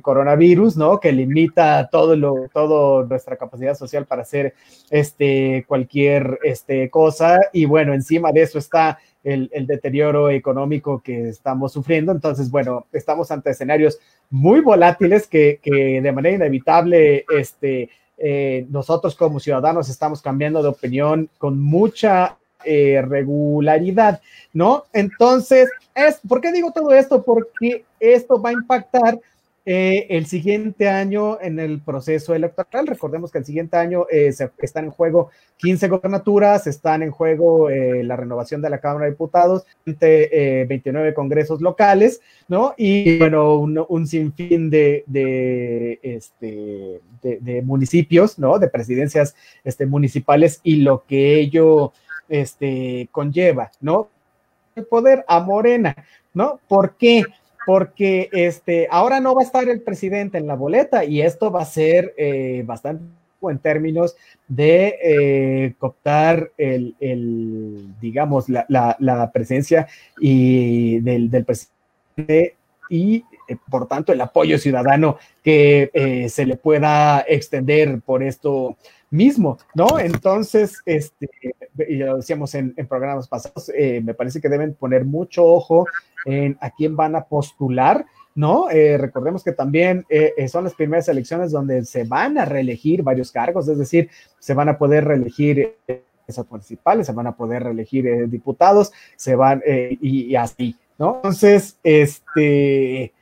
coronavirus, ¿no? Que limita todo lo, todo nuestra capacidad social para hacer este, cualquier este, cosa. Y bueno, encima de eso está el, deterioro económico que estamos sufriendo. Entonces, bueno, estamos ante escenarios muy volátiles que, de manera inevitable, este, eh, nosotros como ciudadanos estamos cambiando de opinión con mucha eh, regularidad, ¿no? Entonces, es, ¿por qué digo todo esto? Porque esto va a impactar eh, el siguiente año en el proceso electoral. Recordemos que el siguiente año eh, se, están en juego 15 gobernaturas, están en juego eh, la renovación de la Cámara de Diputados, 29 congresos locales, ¿no? Y bueno, un, sinfín este, de, municipios, ¿no? De presidencias este, municipales y lo que ello este, conlleva, ¿no? El poder a Morena, ¿no? ¿Por qué? Porque este, ahora no va a estar el presidente en la boleta y esto va a ser eh, bastante en términos de eh, cooptar el, digamos, la, la, presencia y del, presidente y eh, por tanto el apoyo ciudadano que se le pueda extender por esto mismo, ¿no? Entonces, este, y ya lo decíamos en, programas pasados, eh, me parece que deben poner mucho ojo en a quién van a postular, ¿no? Eh, recordemos que también eh, son las primeras elecciones donde se van a reelegir varios cargos, es decir, se van a poder reelegir esas municipales, se van a poder reelegir diputados, se van y, y, así, ¿no? Entonces, este,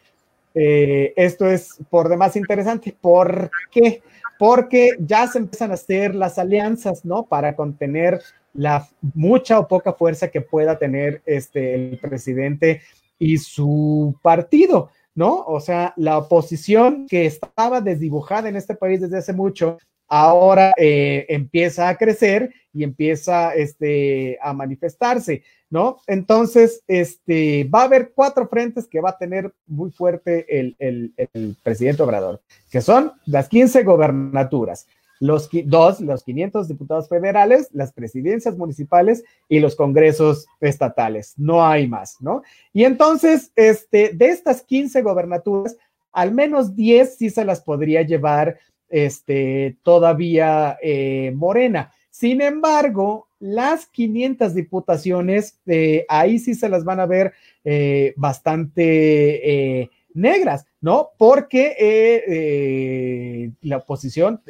esto es por demás interesante. ¿Por qué? porque ya se empiezan a hacer las alianzas, ¿no? Para contener la mucha o poca fuerza que pueda tener este, el presidente y su partido, ¿no? O sea, la oposición que estaba desdibujada en este país desde hace mucho, ahora eh, empieza a crecer y empieza este, a manifestarse, ¿no? Entonces, este, va a haber cuatro frentes que va a tener muy fuerte el, el presidente Obrador, que son las 15 gobernaturas, los dos, los 500 diputados federales, las presidencias municipales y los congresos estatales. No hay más, ¿no? Y entonces, este, de estas 15 gobernaturas, al menos 10 sí se las podría llevar este, todavía eh, Morena. Sin embargo, las 500 diputaciones, eh, ahí sí se las van a ver eh, bastante negras, ¿no? Porque la oposición,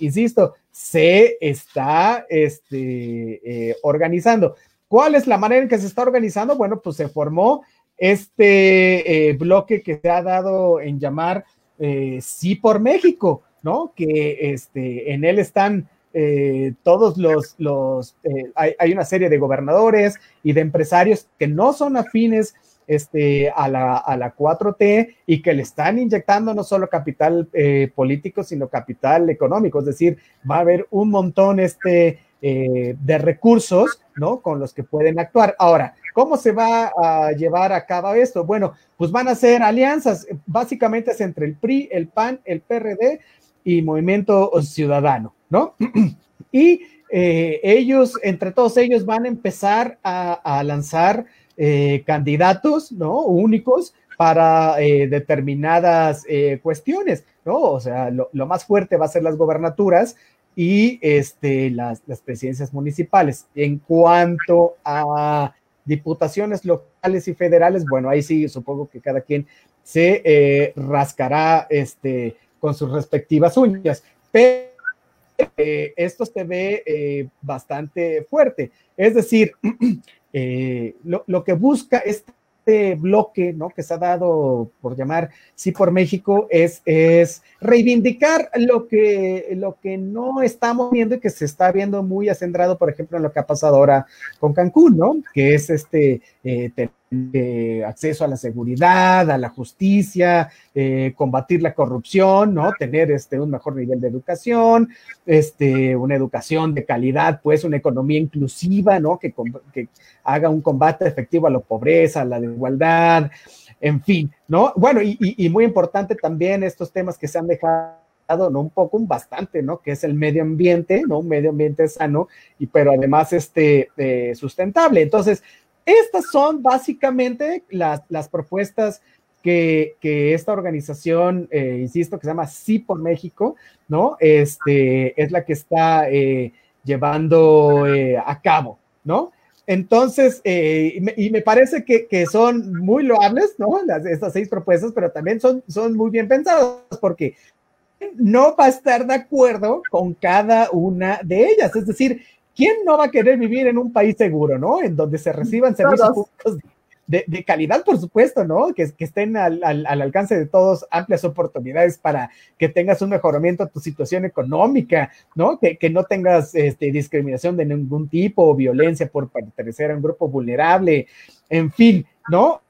insisto, se está este, organizando. ¿Cuál es la manera en que se está organizando? Bueno, pues se formó este bloque que se ha dado en llamar Sí por México, ¿no? Que este, en él están eh, todos los, los eh, hay, una serie de gobernadores y de empresarios que no son afines este, a, la, a la 4T y que le están inyectando no solo capital eh, político, sino capital económico. Es decir, va a haber un montón este, de recursos, ¿no? Con los que pueden actuar. Ahora, ¿cómo se va a llevar a cabo esto? Bueno, pues van a ser alianzas, básicamente es entre el PRI, el PAN, el PRD y Movimiento Ciudadano, ¿no? (clears throat) y eh, ellos, entre todos ellos, van a empezar a, lanzar eh, candidatos, ¿no? Únicos para eh, determinadas cuestiones, ¿no? O sea, lo, más fuerte va a ser las gobernaturas y este, las, las presidencias municipales. En cuanto a diputaciones locales y federales, bueno, ahí sí supongo que cada quien se rascará este, con sus respectivas uñas. Pero eh, esto se ve eh, bastante fuerte. Es decir, (clears throat) eh, lo, que busca este este bloque, ¿no? Que se ha dado por llamar Sí por México es, es reivindicar lo que, lo que no estamos viendo y que se está viendo muy acendrado, por ejemplo, en lo que ha pasado ahora con Cancún, ¿no? Que es este tener acceso a la seguridad, a la justicia, eh, combatir la corrupción, ¿no? Tener este, un mejor nivel de educación, este, una educación de calidad, pues una economía inclusiva, ¿no? Que, que haga un combate efectivo a la pobreza, a la desigualdad, en fin, ¿no? Bueno, y, muy importante también estos temas que se han dejado ¿no? Un poco, un bastante, ¿no? Que es el medio ambiente, ¿no? Un medio ambiente sano, y pero además este, eh, sustentable. Entonces, estas son básicamente las, propuestas que, esta organización, eh, insisto, que se llama Sí por México, ¿no? Este, es la que está eh, llevando a cabo, ¿no? Entonces, eh, y, me, parece que, son muy loables, ¿no? Las, estas seis propuestas, pero también son, son muy bien pensadas, porque no va a estar de acuerdo con cada una de ellas. Es decir, ¿quién no va a querer vivir en un país seguro, ¿no? En donde se reciban servicios públicos de, calidad, por supuesto, ¿no? Que, que estén al, alcance de todos amplias oportunidades para que tengas un mejoramiento a tu situación económica, ¿no? Que, no tengas este, discriminación de ningún tipo o violencia por pertenecer a un grupo vulnerable, en fin, ¿no?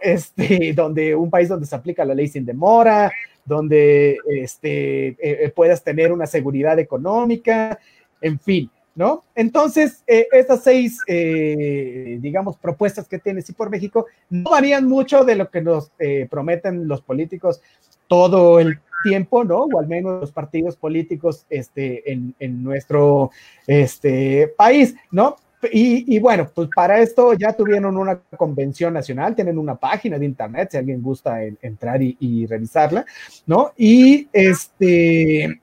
Este, donde un país donde se aplica la ley sin demora, donde este, eh, eh, puedas tener una seguridad económica, en fin, ¿no? Entonces, eh, estas seis, eh, digamos, propuestas que tiene Sí por México no varían mucho de lo que nos eh, prometen los políticos todo el tiempo, ¿no? O al menos los partidos políticos este, en, nuestro este, país, ¿no? Y, bueno, pues para esto ya tuvieron una convención nacional, tienen una página de internet, si alguien gusta entrar y, y revisarla, ¿no? Y este...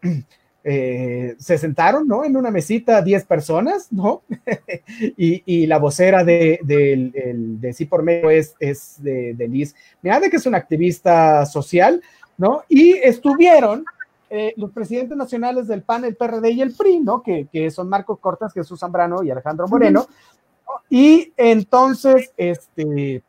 Eh, se sentaron, ¿no? En una mesita 10 personas, ¿no? (laughs) y, la vocera de, de, Sí por Medio es, es de, de Liz de que es una activista social, ¿no? Y estuvieron eh, los presidentes nacionales del PAN, el PRD y el PRI, ¿no? Que, que son Marco Cortas, Jesús Zambrano y Alejandro Moreno. Y entonces, este,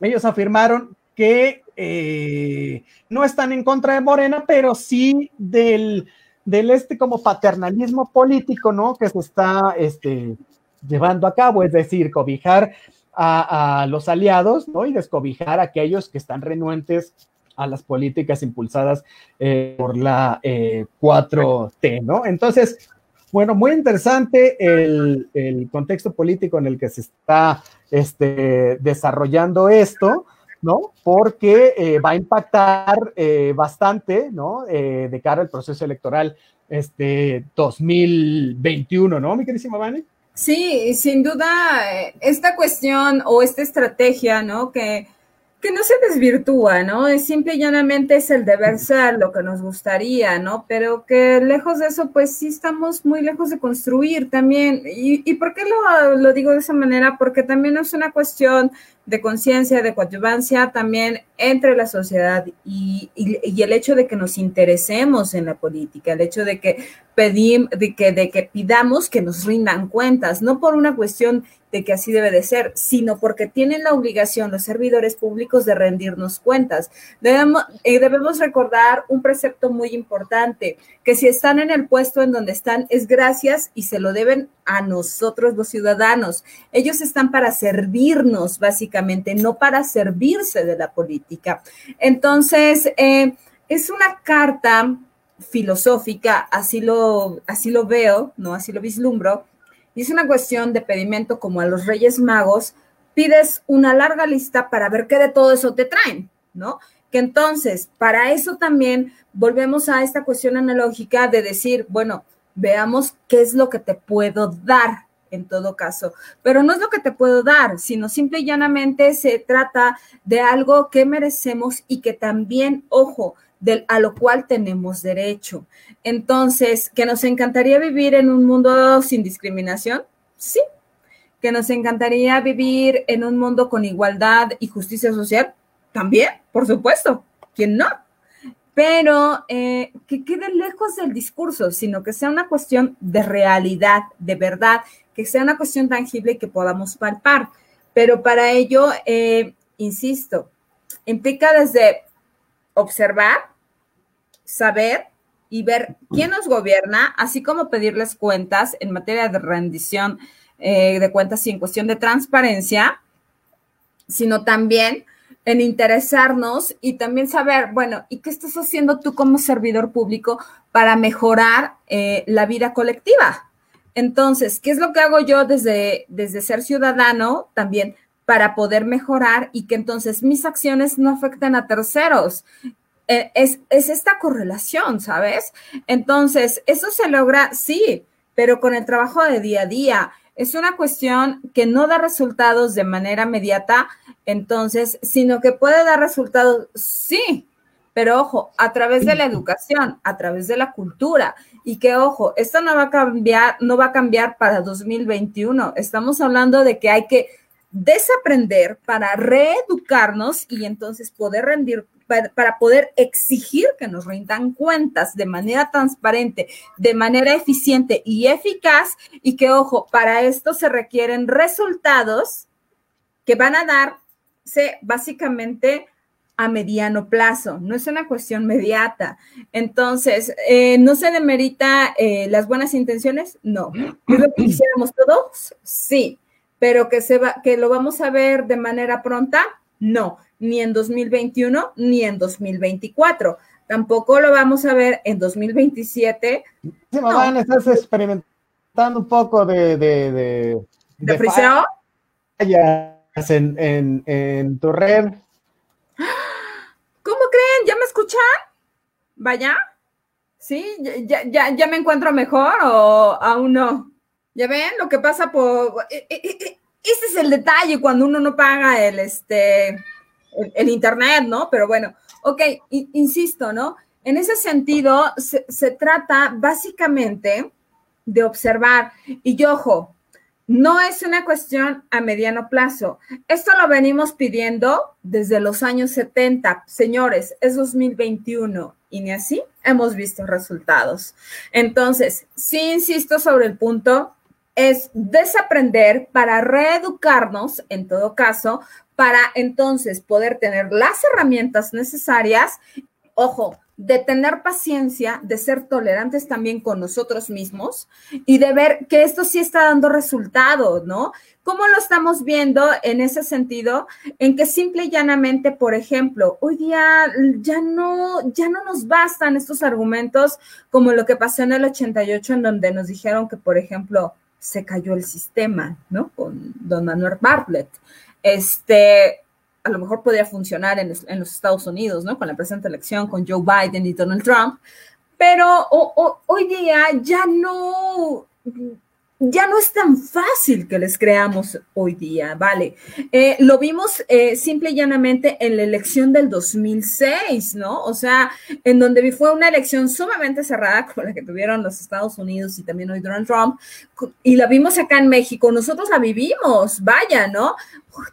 ellos afirmaron que eh, no están en contra de Morena, pero sí del del este como paternalismo político, ¿no? Que se está este, llevando a cabo, es decir, cobijar a, los aliados, ¿no? Y descobijar a aquellos que están renuentes a las políticas impulsadas eh, por la 4T, eh, ¿no? Entonces, bueno, muy interesante el, el, contexto político en el que se está este, desarrollando esto. ¿No? Porque eh, va a impactar eh, bastante, ¿no? Eh, de cara al proceso electoral este 2021, ¿no, mi querísima Vane? Sí, sin duda, esta cuestión o esta estrategia, ¿no? Que que no se desvirtúa, ¿no? Es simple y llanamente es el deber ser lo que nos gustaría, ¿no? Pero que lejos de eso, pues sí estamos muy lejos de construir también. ¿Y, y por qué lo, lo, digo de esa manera? Porque también es una cuestión de conciencia, de coadyuvancia también entre la sociedad y, el hecho de que nos interesemos en la política, el hecho de que pedim, de que, de que pidamos que nos rindan cuentas, no por una cuestión de que así debe de ser, sino porque tienen la obligación los servidores públicos de rendirnos cuentas. Debemos, debemos recordar un precepto muy importante, que si están en el puesto en donde están es gracias y se lo deben a nosotros los ciudadanos. Ellos están para servirnos, básicamente, no para servirse de la política. Entonces, eh, es una carta filosófica, así lo, así lo veo, ¿no? Así lo vislumbro, y es una cuestión de pedimento como a los Reyes Magos, pides una larga lista para ver qué de todo eso te traen, ¿no? Que entonces, para eso también volvemos a esta cuestión analógica de decir, bueno, veamos qué es lo que te puedo dar en todo caso, pero no es lo que te puedo dar, sino simple y llanamente se trata de algo que merecemos y que también, ojo, del, a lo cual tenemos derecho. Entonces, ¿que nos encantaría vivir en un mundo sin discriminación? Sí. ¿Que nos encantaría vivir en un mundo con igualdad y justicia social? También, por supuesto. ¿Quién no? Pero eh, que quede lejos del discurso, sino que sea una cuestión de realidad, de verdad, que sea una cuestión tangible que podamos palpar. Pero para ello, eh, insisto, implica desde observar, saber y ver quién nos gobierna, así como pedirles cuentas en materia de rendición eh, de cuentas y en cuestión de transparencia, sino también en interesarnos y también saber, bueno, ¿y qué estás haciendo tú como servidor público para mejorar eh, la vida colectiva? Entonces, ¿qué es lo que hago yo desde, desde ser ciudadano también para poder mejorar y que entonces mis acciones no afecten a terceros? Eh, es, es esta correlación, ¿sabes? Entonces, eso se logra, sí, pero con el trabajo de día a día. Es una cuestión que no da resultados de manera inmediata, entonces, sino que puede dar resultados, sí, pero ojo, a través de la educación, a través de la cultura, y que ojo, esto no va a cambiar, no va a cambiar para 2021. Estamos hablando de que hay que desaprender para reeducarnos y entonces poder rendir para, poder exigir que nos rindan cuentas de manera transparente, de manera eficiente y eficaz, y que, ojo, para esto se requieren resultados que van a darse básicamente a mediano plazo, no es una cuestión mediata. Entonces, eh, ¿no se demerita eh, las buenas intenciones? No. ¿Es lo que quisiéramos todos? Sí. Pero que, se va, que lo vamos a ver de manera pronta? No ni en 2021 ni en 2024. Tampoco lo vamos a ver en 2027. Sí, no. estás experimentando un poco de... ¿De, de, ¿De, friseo? En, en, en tu red. ¿Cómo creen? ¿Ya me escuchan? Vaya. ¿Sí? ¿Ya, ya, ya me encuentro mejor o aún no? ¿Ya ven lo que pasa por... E, e, e, ese es el detalle cuando uno no paga el, este, el, Internet, ¿no? Pero bueno, ok, insisto, ¿no? En ese sentido, se, se trata básicamente de observar, y yo, ojo, no es una cuestión a mediano plazo. Esto lo venimos pidiendo desde los años 70. Señores, es 2021 y ni así hemos visto resultados. Entonces, sí insisto sobre el punto, es desaprender para reeducarnos, en todo caso, para entonces poder tener las herramientas necesarias, ojo, de tener paciencia, de ser tolerantes también con nosotros mismos y de ver que esto sí está dando resultados, ¿no? ¿Cómo lo estamos viendo en ese sentido? En que simple y llanamente, por ejemplo, hoy día ya no, ya no nos bastan estos argumentos como lo que pasó en el 88, en donde nos dijeron que, por ejemplo, se cayó el sistema, ¿no? Con don Manuel Bartlett. Este, a lo mejor podría funcionar en, en, los Estados Unidos, ¿no? Con la presente elección, con Joe Biden y Donald Trump, pero o, o, hoy día ya no, ya no es tan fácil que les creamos hoy día, ¿vale? Eh, lo vimos eh, simple y llanamente en la elección del 2006, ¿no? O sea, en donde fue una elección sumamente cerrada, (laughs) como la que tuvieron los Estados Unidos y también hoy Donald Trump, y la vimos acá en México, nosotros la vivimos, vaya, ¿no?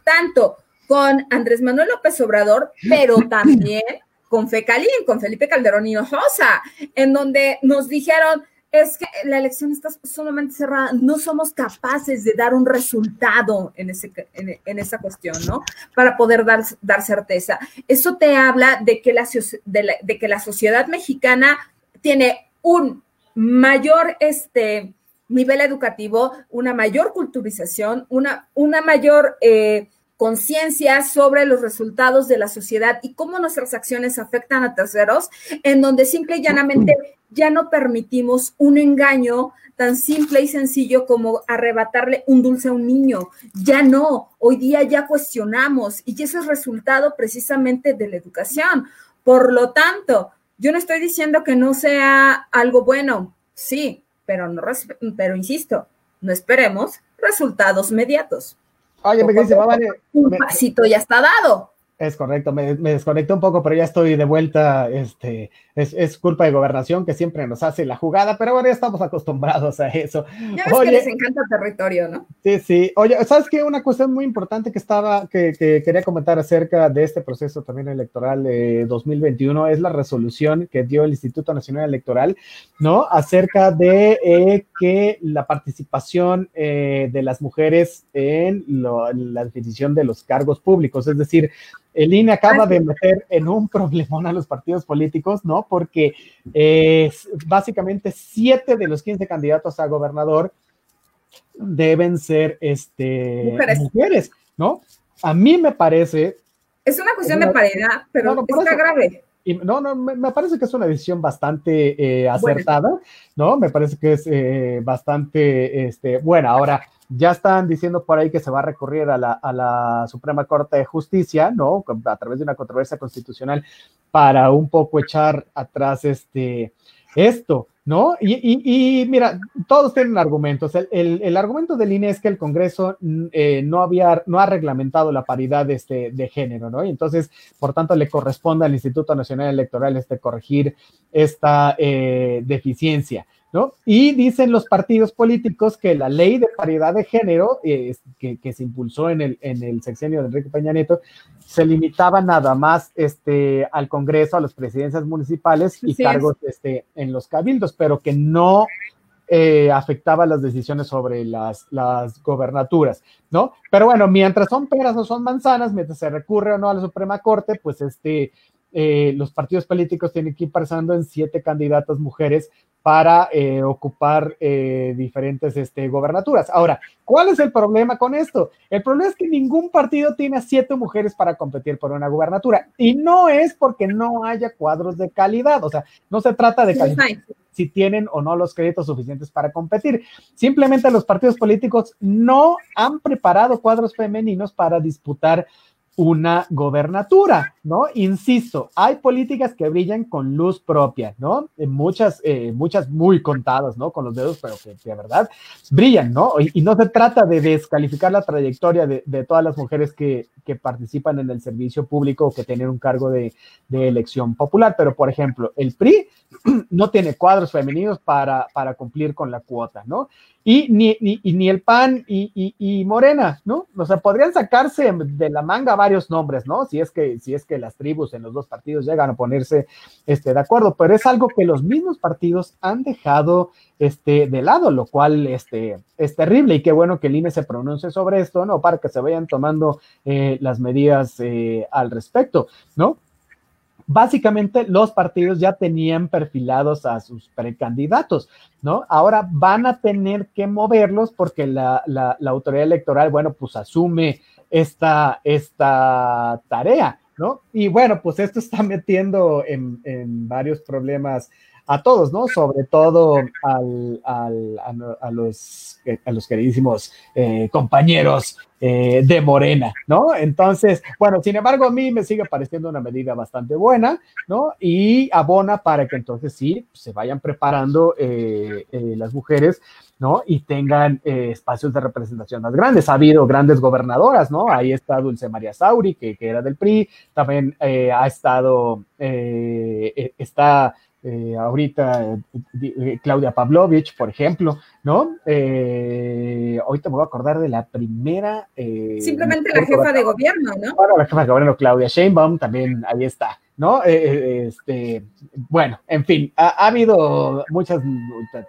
Tanto con Andrés Manuel López Obrador, pero (laughs) también con Fecalín, con Felipe Calderón y Hinojosa, en donde nos dijeron, es que la elección está sumamente cerrada, no somos capaces de dar un resultado en, ese, en, esa cuestión, ¿no? Para poder dar, dar certeza. Eso te habla de que, la, de, que la sociedad mexicana tiene un mayor este, nivel educativo, una mayor culturización, una, una mayor... Eh, conciencia sobre los resultados de la sociedad y cómo nuestras acciones afectan a terceros, en donde simple y llanamente ya no permitimos un engaño tan simple y sencillo como arrebatarle un dulce a un niño. Ya no, hoy día ya cuestionamos y eso es resultado precisamente de la educación. Por lo tanto, yo no estoy diciendo que no sea algo bueno, sí, pero no pero insisto, no esperemos resultados inmediatos. Oye, me dice, vale. Un pasito ya está dado. Es correcto, me, me, desconecté un poco, pero ya estoy de vuelta. Este, es, culpa de gobernación que siempre nos hace la jugada, pero bueno, ya estamos acostumbrados a eso. Ya ves que les encanta el territorio, ¿no? Sí, sí. Oye, ¿sabes qué? Una cuestión muy importante que estaba, que, quería comentar acerca de este proceso también electoral de 2021 es la resolución que dio el Instituto Nacional Electoral, ¿no? Acerca de eh, que la participación eh, de las mujeres en la definición de los cargos públicos, es decir, el INE acaba de meter en un problemón a los partidos políticos, ¿no? Porque básicamente siete de los 15 candidatos a gobernador deben ser este, mujeres. ¿no? A mí me parece... Es una cuestión de paridad, pero no, está grave. no, no, me, parece que es una decisión bastante eh, acertada, ¿no? Me parece que es eh, bastante este, buena. Ahora, ya están diciendo por ahí que se va a recurrir a la, Suprema Corte de Justicia, ¿no? A través de una controversia constitucional para un poco echar atrás este, esto, ¿no? Y, mira, todos tienen argumentos. El, argumento del INE es que el Congreso mm, eh, no había, no ha reglamentado la paridad este, de género, ¿no? Y entonces, por tanto, le corresponde al Instituto Nacional Electoral este, corregir esta eh, deficiencia. ¿No? Y dicen los partidos políticos que la ley de paridad de género que, se impulsó en el, en el sexenio de Enrique Peña Nieto se limitaba nada más este, al Congreso, a las presidencias municipales y cargos este, en los cabildos, pero que no eh, afectaba las decisiones sobre las, las gobernaturas, ¿no? Pero bueno, mientras son peras o son manzanas, mientras se recurre o no a la Suprema Corte, pues este, eh, los partidos políticos tienen que ir pasando en siete candidatas mujeres para eh, ocupar eh, diferentes este, gobernaturas. Ahora, ¿cuál es el problema con esto? El problema es que ningún partido tiene siete mujeres para competir por una gubernatura y no es porque no haya cuadros de calidad, o sea, no se trata de calidad si tienen o no los créditos suficientes para competir. Simplemente los partidos políticos no han preparado cuadros femeninos para disputar una gobernatura, ¿no? Insisto, hay políticas que brillan con luz propia, ¿no? Muchas, eh, muchas muy contadas, ¿no? Con los dedos, pero que, de verdad brillan, ¿no? Y, no se trata de descalificar la trayectoria de, todas las mujeres que, participan en el servicio público o que tienen un cargo de, de, elección popular, pero por ejemplo, el PRI (clears throat) no tiene cuadros femeninos para, para cumplir con la cuota, ¿no? Y ni, ni, ni el PAN y, y, Morena, ¿no? O sea, podrían sacarse de la manga varios nombres, ¿no? Si es que, si es que las tribus en los dos partidos llegan a ponerse este, de acuerdo, pero es algo que los mismos partidos han dejado este, de lado, lo cual este, es terrible y qué bueno que el INE se pronuncie sobre esto, ¿no? Para que se vayan tomando eh, las medidas eh, al respecto, ¿no? Básicamente los partidos ya tenían perfilados a sus precandidatos, ¿no? Ahora van a tener que moverlos porque la, autoridad electoral, bueno, pues asume esta, esta tarea, ¿no? Y bueno, pues esto está metiendo en, en varios problemas a todos, ¿no? Sobre todo al, a, los, a los queridísimos eh, compañeros eh, de Morena, ¿no? Entonces, bueno, sin embargo, a mí me sigue pareciendo una medida bastante buena, ¿no? Y abona para que entonces sí se vayan preparando eh, las mujeres ¿no? Y tengan espacios de representación más grandes. Ha habido grandes gobernadoras, ¿no? Ahí está Dulce María Sauri, que, que era del PRI, también ha estado, está eh, ahorita eh, Claudia Pavlovich, por ejemplo, ¿no? Eh, ahorita me voy a acordar de la primera. Eh, Simplemente la jefa de gobierno, ¿no? Bueno, la jefa de gobierno, Claudia Sheinbaum, también ahí está, ¿no? Eh, este, bueno, en fin, ha, ha, habido muchas,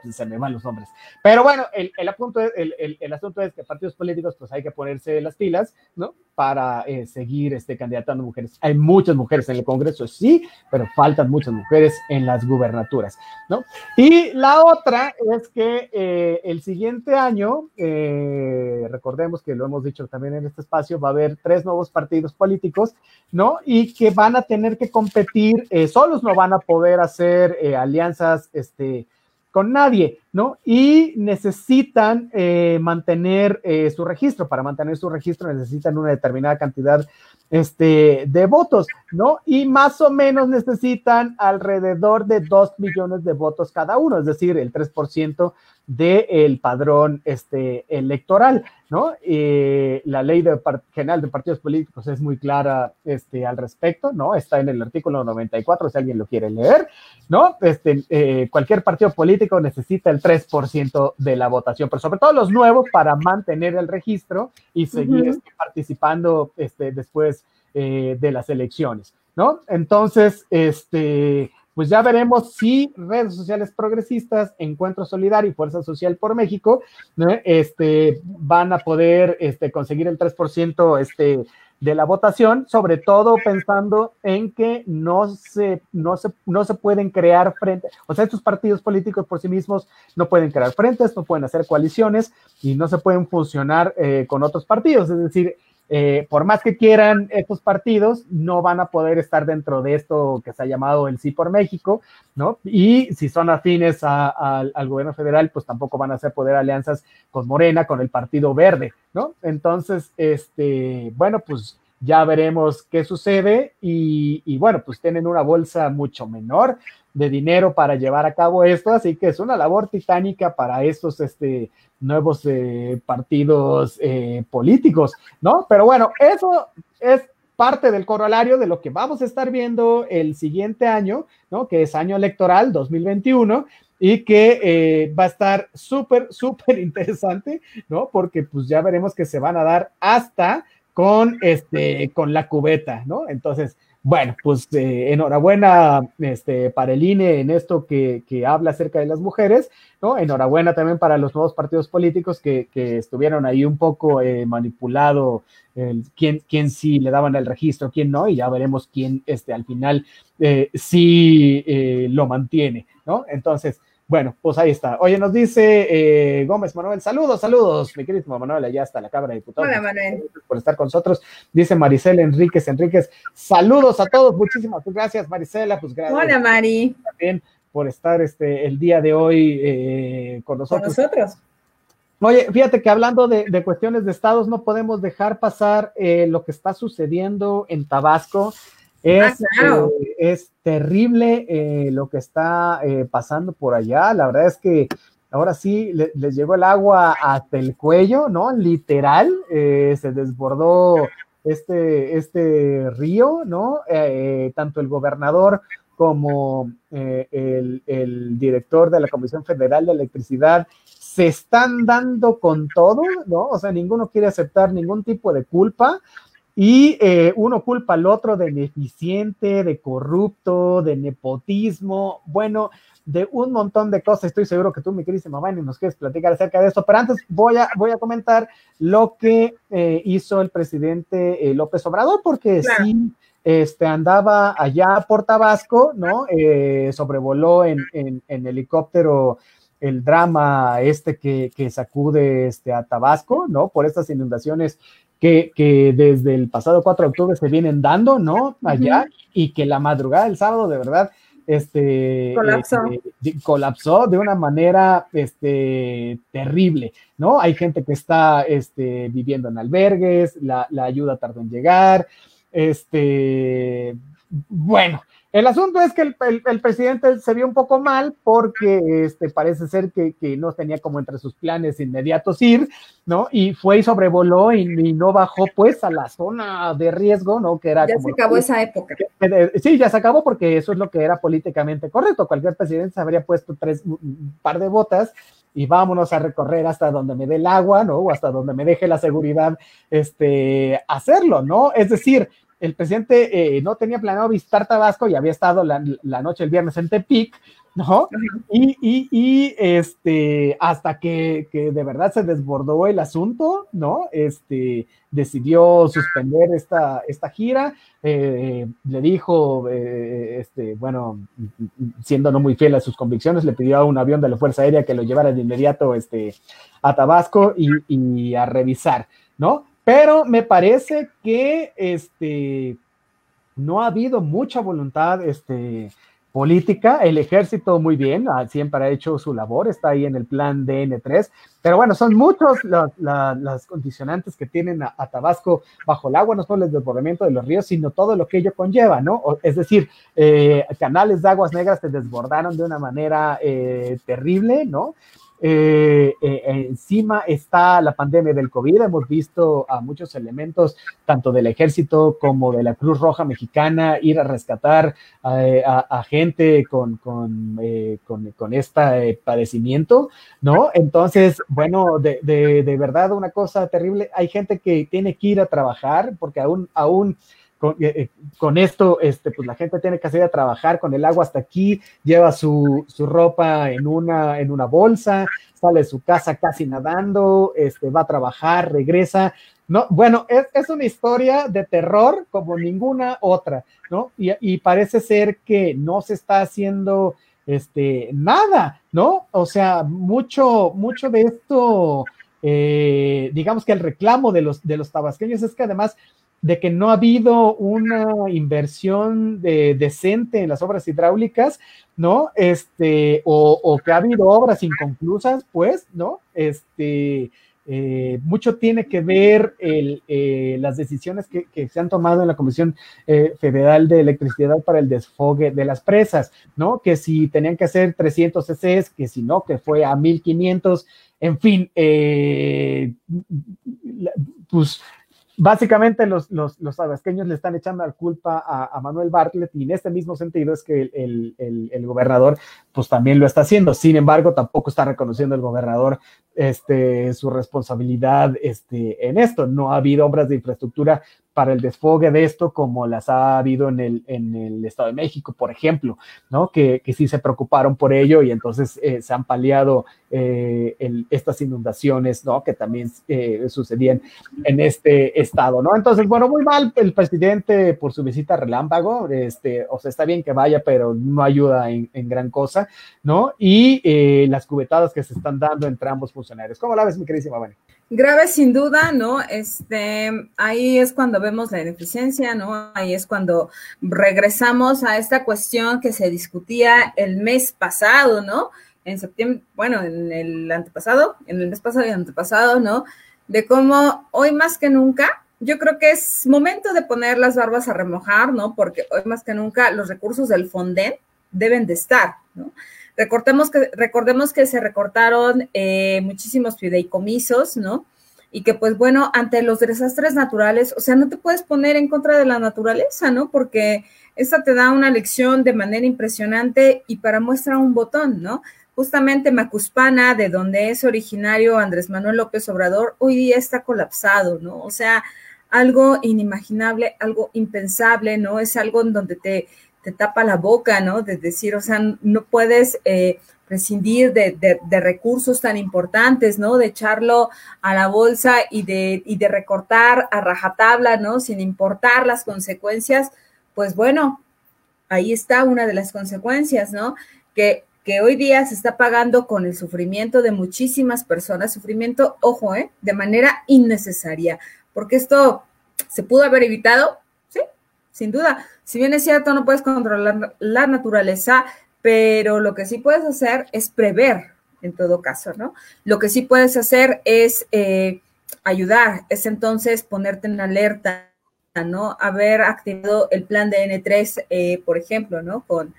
se me van los nombres, pero bueno, el, el, apunto el, el, el, asunto es que partidos políticos, pues hay que ponerse las pilas, ¿no? Para eh, seguir este, candidatando mujeres. Hay muchas mujeres en el Congreso, sí, pero faltan muchas mujeres en las gubernaturas, ¿no? Y la otra es que eh, el siguiente año, eh, recordemos que lo hemos dicho también en este espacio, va a haber tres nuevos partidos políticos, ¿no? Y que van a tener que competir, eh, solos no van a poder hacer eh, alianzas este, con nadie, ¿no? Y necesitan eh, mantener eh, su registro. Para mantener su registro necesitan una determinada cantidad este, de votos, ¿no? Y más o menos necesitan alrededor de dos millones de votos cada uno, es decir, el 3% del padrón este, electoral, ¿no? Eh, la ley de general de partidos políticos es muy clara este, al respecto, ¿no? Está en el artículo 94, si alguien lo quiere leer, ¿no? Este, eh, cualquier partido político necesita el 3% de la votación, pero sobre todo los nuevos para mantener el registro y seguir uh -huh. participando este, después eh, de las elecciones, ¿no? Entonces, este pues ya veremos si redes sociales progresistas, Encuentro Solidario y Fuerza Social por México este, van a poder este, conseguir el 3% este, de la votación, sobre todo pensando en que no se, no, se, no se pueden crear frentes, o sea, estos partidos políticos por sí mismos no pueden crear frentes, no pueden hacer coaliciones y no se pueden funcionar eh, con otros partidos, es decir, eh, por más que quieran estos partidos, no van a poder estar dentro de esto que se ha llamado el Sí por México, ¿no? Y si son afines al gobierno federal, pues tampoco van a hacer poder alianzas con Morena, con el Partido Verde, ¿no? Entonces, este, bueno, pues ya veremos qué sucede y bueno, pues tienen una bolsa mucho menor de dinero para llevar a cabo esto, así que es una labor titánica para estos este, nuevos eh, partidos eh, políticos, ¿no? Pero bueno, eso es parte del corolario de lo que vamos a estar viendo el siguiente año, ¿no? Que es año electoral 2021 y que eh, va a estar súper, súper (laughs) interesante, ¿no? Porque pues ya veremos que se van a dar hasta con, este, con la cubeta, ¿no? Entonces, bueno, pues eh, enhorabuena este, para el INE en esto que, que, habla acerca de las mujeres, ¿no? Enhorabuena también para los nuevos partidos políticos que, que estuvieron ahí un poco eh, manipulado quién, quién sí le daban el registro, quién no, y ya veremos quién este, al final eh, sí eh, lo mantiene, ¿no? Entonces, bueno, pues ahí está. Oye, nos dice eh, Gómez Manuel, saludos, saludos, mi querido Manuel, allá está la Cámara de Diputados. Hola, Manuel. Por estar con nosotros. Dice Maricela Enríquez Enríquez, saludos a todos, muchísimas gracias, Maricela, pues gracias. Hola, Mari. También por estar este, el día de hoy eh, con nosotros. Con nosotros. Oye, fíjate que hablando de, de, cuestiones de estados, no podemos dejar pasar eh, lo que está sucediendo en Tabasco. Es, ah, claro. eh, es terrible eh, lo que está eh, pasando por allá. La verdad es que ahora sí le, les llegó el agua hasta el cuello, ¿no? Literal, eh, se desbordó este, este río, ¿no? Tanto el gobernador como el, el director de la Comisión Federal de Electricidad se están dando con todo, ¿no? O sea, ninguno quiere aceptar ningún tipo de culpa y eh, uno culpa al otro de ineficiente, de corrupto, de nepotismo, bueno, de un montón de cosas. Estoy seguro que tú, mi querida mamá, nos quieres platicar acerca de esto, pero antes voy a, voy a comentar lo que eh, hizo el presidente eh, López Obrador, porque claro. sí este, andaba allá por Tabasco, ¿no? Eh, sobrevoló en, en, en, helicóptero el drama este que, que sacude este, a Tabasco, ¿no? Por estas inundaciones que, que, desde el pasado 4 de octubre se vienen dando, ¿no? Allá, uh -huh. y que la madrugada del sábado, de verdad, este colapsó. Eh, colapsó de una manera este, terrible, ¿no? Hay gente que está este, viviendo en albergues, la, la ayuda tardó en llegar, este, bueno, El asunto es que el, presidente se vio un poco mal porque este, parece ser que, no tenía como entre sus planes inmediatos ir, ¿no? Y fue y sobrevoló y, no bajó pues a la zona de riesgo, ¿no? Que era ya se acabó esa época. sí, ya se acabó porque eso es lo que era políticamente correcto. Cualquier presidente se habría puesto tres, un par de botas y vámonos a recorrer hasta donde me dé el agua, ¿no? O hasta donde me deje la seguridad, este, hacerlo, ¿no? Es decir, el presidente eh, no tenía planeado visitar Tabasco y había estado la, noche el viernes en Tepic, ¿no? Y, y, y este, hasta que, que, de verdad se desbordó el asunto, ¿no? Este, decidió suspender esta, esta gira, eh, le dijo, eh, este, bueno, siendo no muy fiel a sus convicciones, le pidió a un avión de la Fuerza Aérea que lo llevara de inmediato este, a Tabasco y, y a revisar, ¿no? Pero me parece que este, no ha habido mucha voluntad este, política. El ejército muy bien, ah, siempre ha hecho su labor, está ahí en el plan DN3. Pero bueno, son muchos las condicionantes que tienen a, Tabasco bajo el agua, no solo el desbordamiento de los ríos, sino todo lo que ello conlleva, ¿no? es decir, eh, canales de aguas negras se desbordaron de una manera eh, terrible, ¿no? Eh, eh, encima está la pandemia del COVID. Hemos visto a muchos elementos, tanto del ejército como de la Cruz Roja Mexicana, ir a rescatar a, gente con, con, eh, con, este padecimiento, ¿no? Entonces, bueno, de, de, verdad una cosa terrible. Hay gente que tiene que ir a trabajar porque aún, aún con, esto, este, pues la gente tiene que salir a trabajar con el agua hasta aquí, lleva su, ropa en una, bolsa, sale de su casa casi nadando, este, va a trabajar, regresa. No, bueno, es, una historia de terror como ninguna otra, ¿no? Y, y, parece ser que no se está haciendo este, nada, ¿no? O sea, mucho, mucho de esto, eh, digamos que el reclamo de los, de los tabasqueños es que además de que no ha habido una inversión de, decente en las obras hidráulicas, ¿no? Este, o, que ha habido obras inconclusas, pues, ¿no? Este, eh, mucho tiene que ver eh, las decisiones que, se han tomado en la Comisión eh, Federal de Electricidad para el desfogue de las presas, ¿no? Que si tenían que hacer 300 CCs, que si no, que fue a 1500, en fin, pues básicamente los, los, los le están echando la culpa a, Manuel Bartlett y en este mismo sentido es que el, el, gobernador pues también lo está haciendo. Sin embargo, tampoco está reconociendo el gobernador este, su responsabilidad este, en esto. No ha habido obras de infraestructura para el desfogue de esto como las ha habido en el, en el Estado de México, por ejemplo, ¿no? Que, que sí se preocuparon por ello y entonces eh, se han paliado eh, estas inundaciones, ¿no? Que también eh, sucedían en este estado, ¿no? Entonces, bueno, muy mal el presidente por su visita relámpago, este, o sea, está bien que vaya, pero no ayuda en, gran cosa, ¿no? Y las cubetadas que se están dando entre ambos funcionarios. ¿Cómo la ves, mi queridísima Vani? Grave sin duda, ¿no? Este, ahí es cuando vemos la ineficiencia, ¿no? Ahí es cuando regresamos a esta cuestión que se discutía el mes pasado, ¿no? En septiembre, bueno, en el antepasado, en el mes pasado y antepasado, ¿no? De cómo hoy más que nunca, yo creo que es momento de poner las barbas a remojar, ¿no? Porque hoy más que nunca los recursos del Fonden deben de estar, ¿no? Recordemos que, recordemos que se recortaron eh, muchísimos fideicomisos, ¿no? Y que pues bueno, ante los desastres naturales, o sea, no te puedes poner en contra de la naturaleza, ¿no? Porque esta te da una lección de manera impresionante y para muestra un botón, ¿no? Justamente Macuspana, de donde es originario Andrés Manuel López Obrador, hoy día está colapsado, ¿no? O sea, algo inimaginable, algo impensable, ¿no? Es algo en donde te, te tapa la boca, ¿no? De decir, o sea, no puedes eh, prescindir de, recursos tan importantes, ¿no? De echarlo a la bolsa y de, y de recortar a rajatabla, ¿no? Sin importar las consecuencias, pues bueno, ahí está una de las consecuencias, ¿no? Que, que hoy día se está pagando con el sufrimiento de muchísimas personas, sufrimiento, ojo, ¿eh? De manera innecesaria, porque esto se pudo haber evitado. Sin duda, si bien es cierto, no puedes controlar la naturaleza, pero lo que sí puedes hacer es prever, en todo caso, ¿no? Lo que sí puedes hacer es eh, ayudar, es entonces ponerte en alerta, ¿no? Haber activado el plan de N3, eh, por ejemplo, ¿no? Con,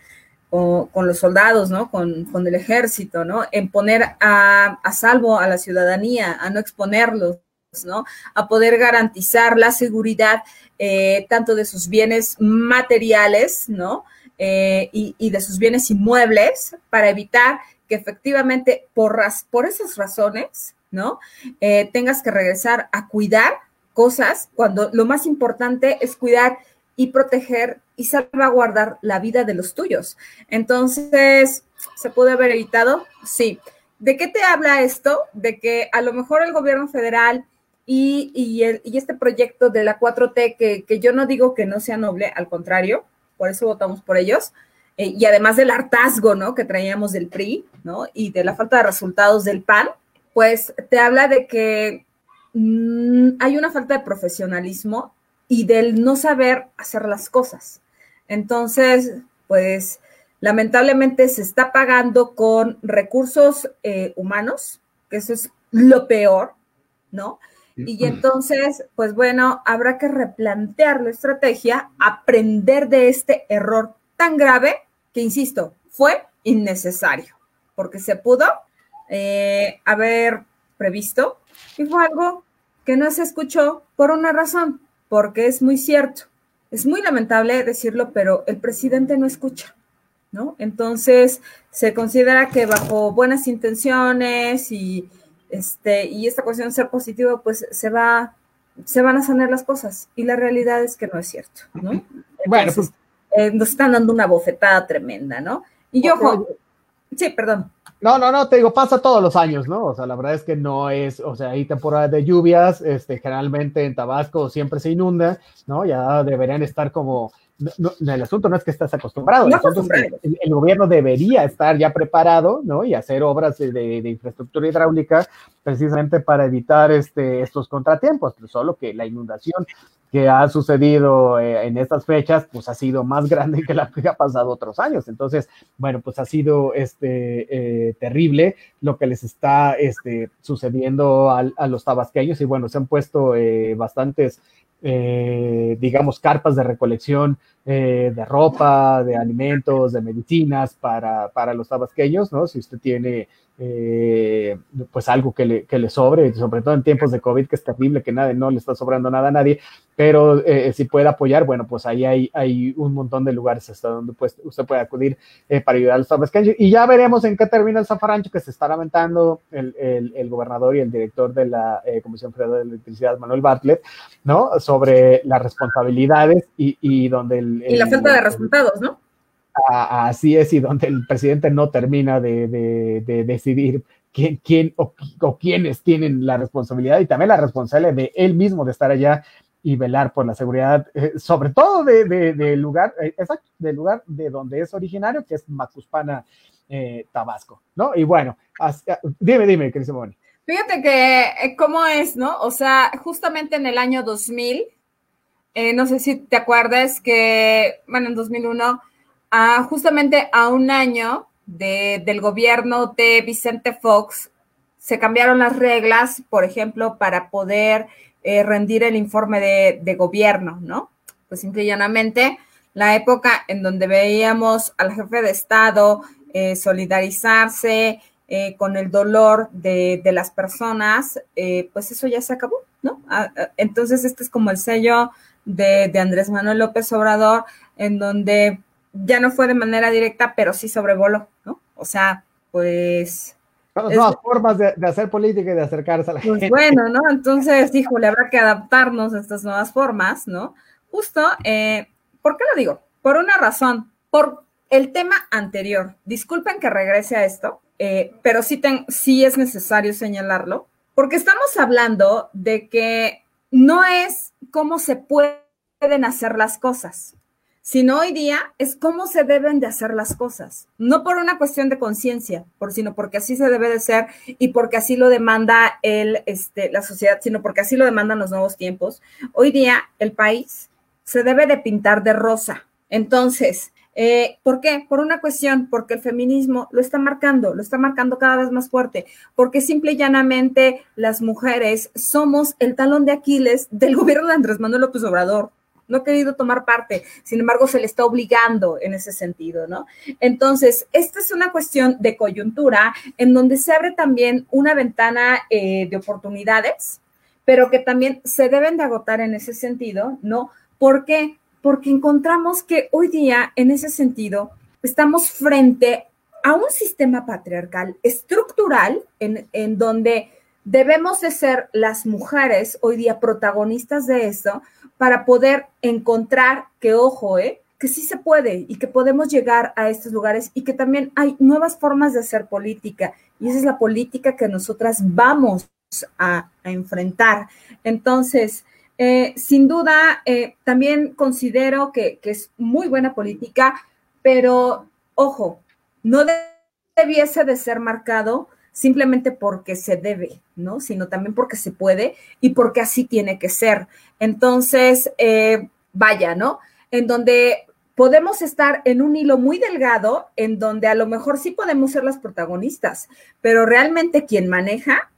con, los soldados, ¿no? Con, con, el ejército, ¿no? En poner a, a salvo a la ciudadanía, a no exponerlos, ¿no? A poder garantizar la seguridad eh, tanto de sus bienes materiales, ¿no? Eh, y, y, de sus bienes inmuebles para evitar que efectivamente por, por esas razones, ¿no? Eh, tengas que regresar a cuidar cosas cuando lo más importante es cuidar y proteger y salvaguardar la vida de los tuyos. Entonces, ¿se puede haber evitado? Sí. ¿De qué te habla esto? De que a lo mejor el gobierno federal y, este proyecto de la 4T, que, yo no digo que no sea noble, al contrario, por eso votamos por ellos, eh, y además del hartazgo. Que traíamos del PRI. Y de la falta de resultados del PAN, pues te habla de que mmm, hay una falta de profesionalismo y del no saber hacer las cosas. Entonces, pues lamentablemente se está pagando con recursos eh, humanos, que eso es lo peor, ¿no? Y entonces, pues bueno, habrá que replantear la estrategia, aprender de este error tan grave que, insisto, fue innecesario, porque se pudo eh, haber previsto y fue algo que no se escuchó por una razón, porque es muy cierto. Es muy lamentable decirlo, pero el presidente no escucha, ¿no? Entonces, se considera que bajo buenas intenciones y este, y esta cuestión de ser positivo, pues se va, se van a sanar las cosas. Y la realidad es que no es cierto, ¿no? bueno, pues, eh, nos están dando una bofetada tremenda, ¿no? Y yo, sí, perdón. No, no, no, te digo, pasa todos los años, ¿no? O sea, la verdad es que no es, o sea, hay temporada de lluvias, este, generalmente en Tabasco siempre se inunda, ¿no? Ya deberían estar como no, no, el asunto no es que estés acostumbrado, el, es que el, el, gobierno debería estar ya preparado, ¿no? Y hacer obras de, de, infraestructura hidráulica precisamente para evitar este, estos contratiempos, pero solo que la inundación que ha sucedido eh, en estas fechas, pues ha sido más (laughs) grande que la que ha pasado otros años. Entonces, bueno, pues ha sido este, eh, terrible lo que les está este, sucediendo a, a, los tabasqueños y bueno, se han puesto eh, bastantes eh, digamos, carpas de recolección eh, de ropa, de alimentos, de medicinas para, para los tabasqueños, ¿no? Si usted tiene eh, pues algo que le, que le, sobre, sobre todo en tiempos de COVID, que es terrible, que nada, no le está sobrando nada a nadie, pero eh, si puede apoyar, bueno, pues ahí hay, hay un montón de lugares hasta donde pues, usted puede acudir eh, para ayudar a los tabasqueños. Y ya veremos en qué termina el zafarancho que se está lamentando el, el, el gobernador y el director de la eh, Comisión Federal de Electricidad, Manuel Bartlett, ¿no? Sobre las responsabilidades y, y donde el... Y la falta de resultados, ¿no? así es, y donde el presidente no termina de, de, de decidir quién, quién o, o, quiénes tienen la responsabilidad y también la responsabilidad de él mismo de estar allá y velar por la seguridad, eh, sobre todo del de, de lugar, eh, exacto, del lugar de donde es originario, que es Macuspana, eh, Tabasco, ¿no? Y bueno, as, dime, dime, Cris Moni. Fíjate que, ¿cómo es, no? O sea, justamente en el año 2000, no sé si te acuerdas que, bueno, en 2001, a, justamente a un año de, del gobierno de Vicente Fox, se cambiaron las reglas, por ejemplo, para poder eh, rendir el informe de, de, gobierno, ¿no? Pues simple y llanamente, la época en donde veíamos al jefe de Estado eh, solidarizarse eh, con el dolor de, de las personas, eh, pues eso ya se acabó, ¿no? Entonces, este es como el sello de, de Andrés Manuel López Obrador, en donde ya no fue de manera directa, pero sí sobrevoló, ¿no? O sea, pues... Son nuevas formas de, de, hacer política y de acercarse a la pues gente. Bueno, ¿no? Entonces, híjole, habrá que adaptarnos a estas nuevas formas, ¿no? Justo, eh, ¿por qué lo digo? Por una razón, por el tema anterior. Disculpen que regrese a esto, eh, pero sí, ten, sí es necesario señalarlo, porque estamos hablando de que no es cómo se pueden hacer las cosas, sino hoy día es cómo se deben de hacer las cosas, no por una cuestión de conciencia, por, sino porque así se debe de ser y porque así lo demanda el, este, la sociedad, sino porque así lo demandan los nuevos tiempos. Hoy día el país se debe de pintar de rosa. Entonces, eh, ¿por qué? Por una cuestión, porque el feminismo lo está marcando, lo está marcando cada vez más fuerte, porque simple y llanamente las mujeres somos el talón de Aquiles del (laughs) gobierno de Andrés Manuel López Obrador. no ha querido tomar parte, sin embargo se le está obligando en ese sentido, ¿no? Entonces, esta es una cuestión de coyuntura en donde se abre también una ventana eh, de oportunidades, pero que también se deben de agotar en ese sentido, ¿no? ¿Por qué? Porque encontramos que hoy día, en ese sentido, estamos frente a un sistema patriarcal estructural en, en donde debemos de ser las mujeres hoy día protagonistas de eso para poder encontrar que, ojo, ¿eh? que sí se puede y que podemos llegar a estos lugares y que también hay nuevas formas de hacer política y esa es la política que nosotras vamos a, enfrentar. Entonces, eh, sin duda, eh, también considero que, que es muy buena política, pero ojo, no debiese de ser marcado simplemente porque se debe, ¿no? Sino también porque se puede y porque así tiene que ser. Entonces, eh, vaya, ¿no? En donde podemos estar en un hilo muy delgado, en donde a lo mejor sí podemos ser las protagonistas, pero realmente quien maneja,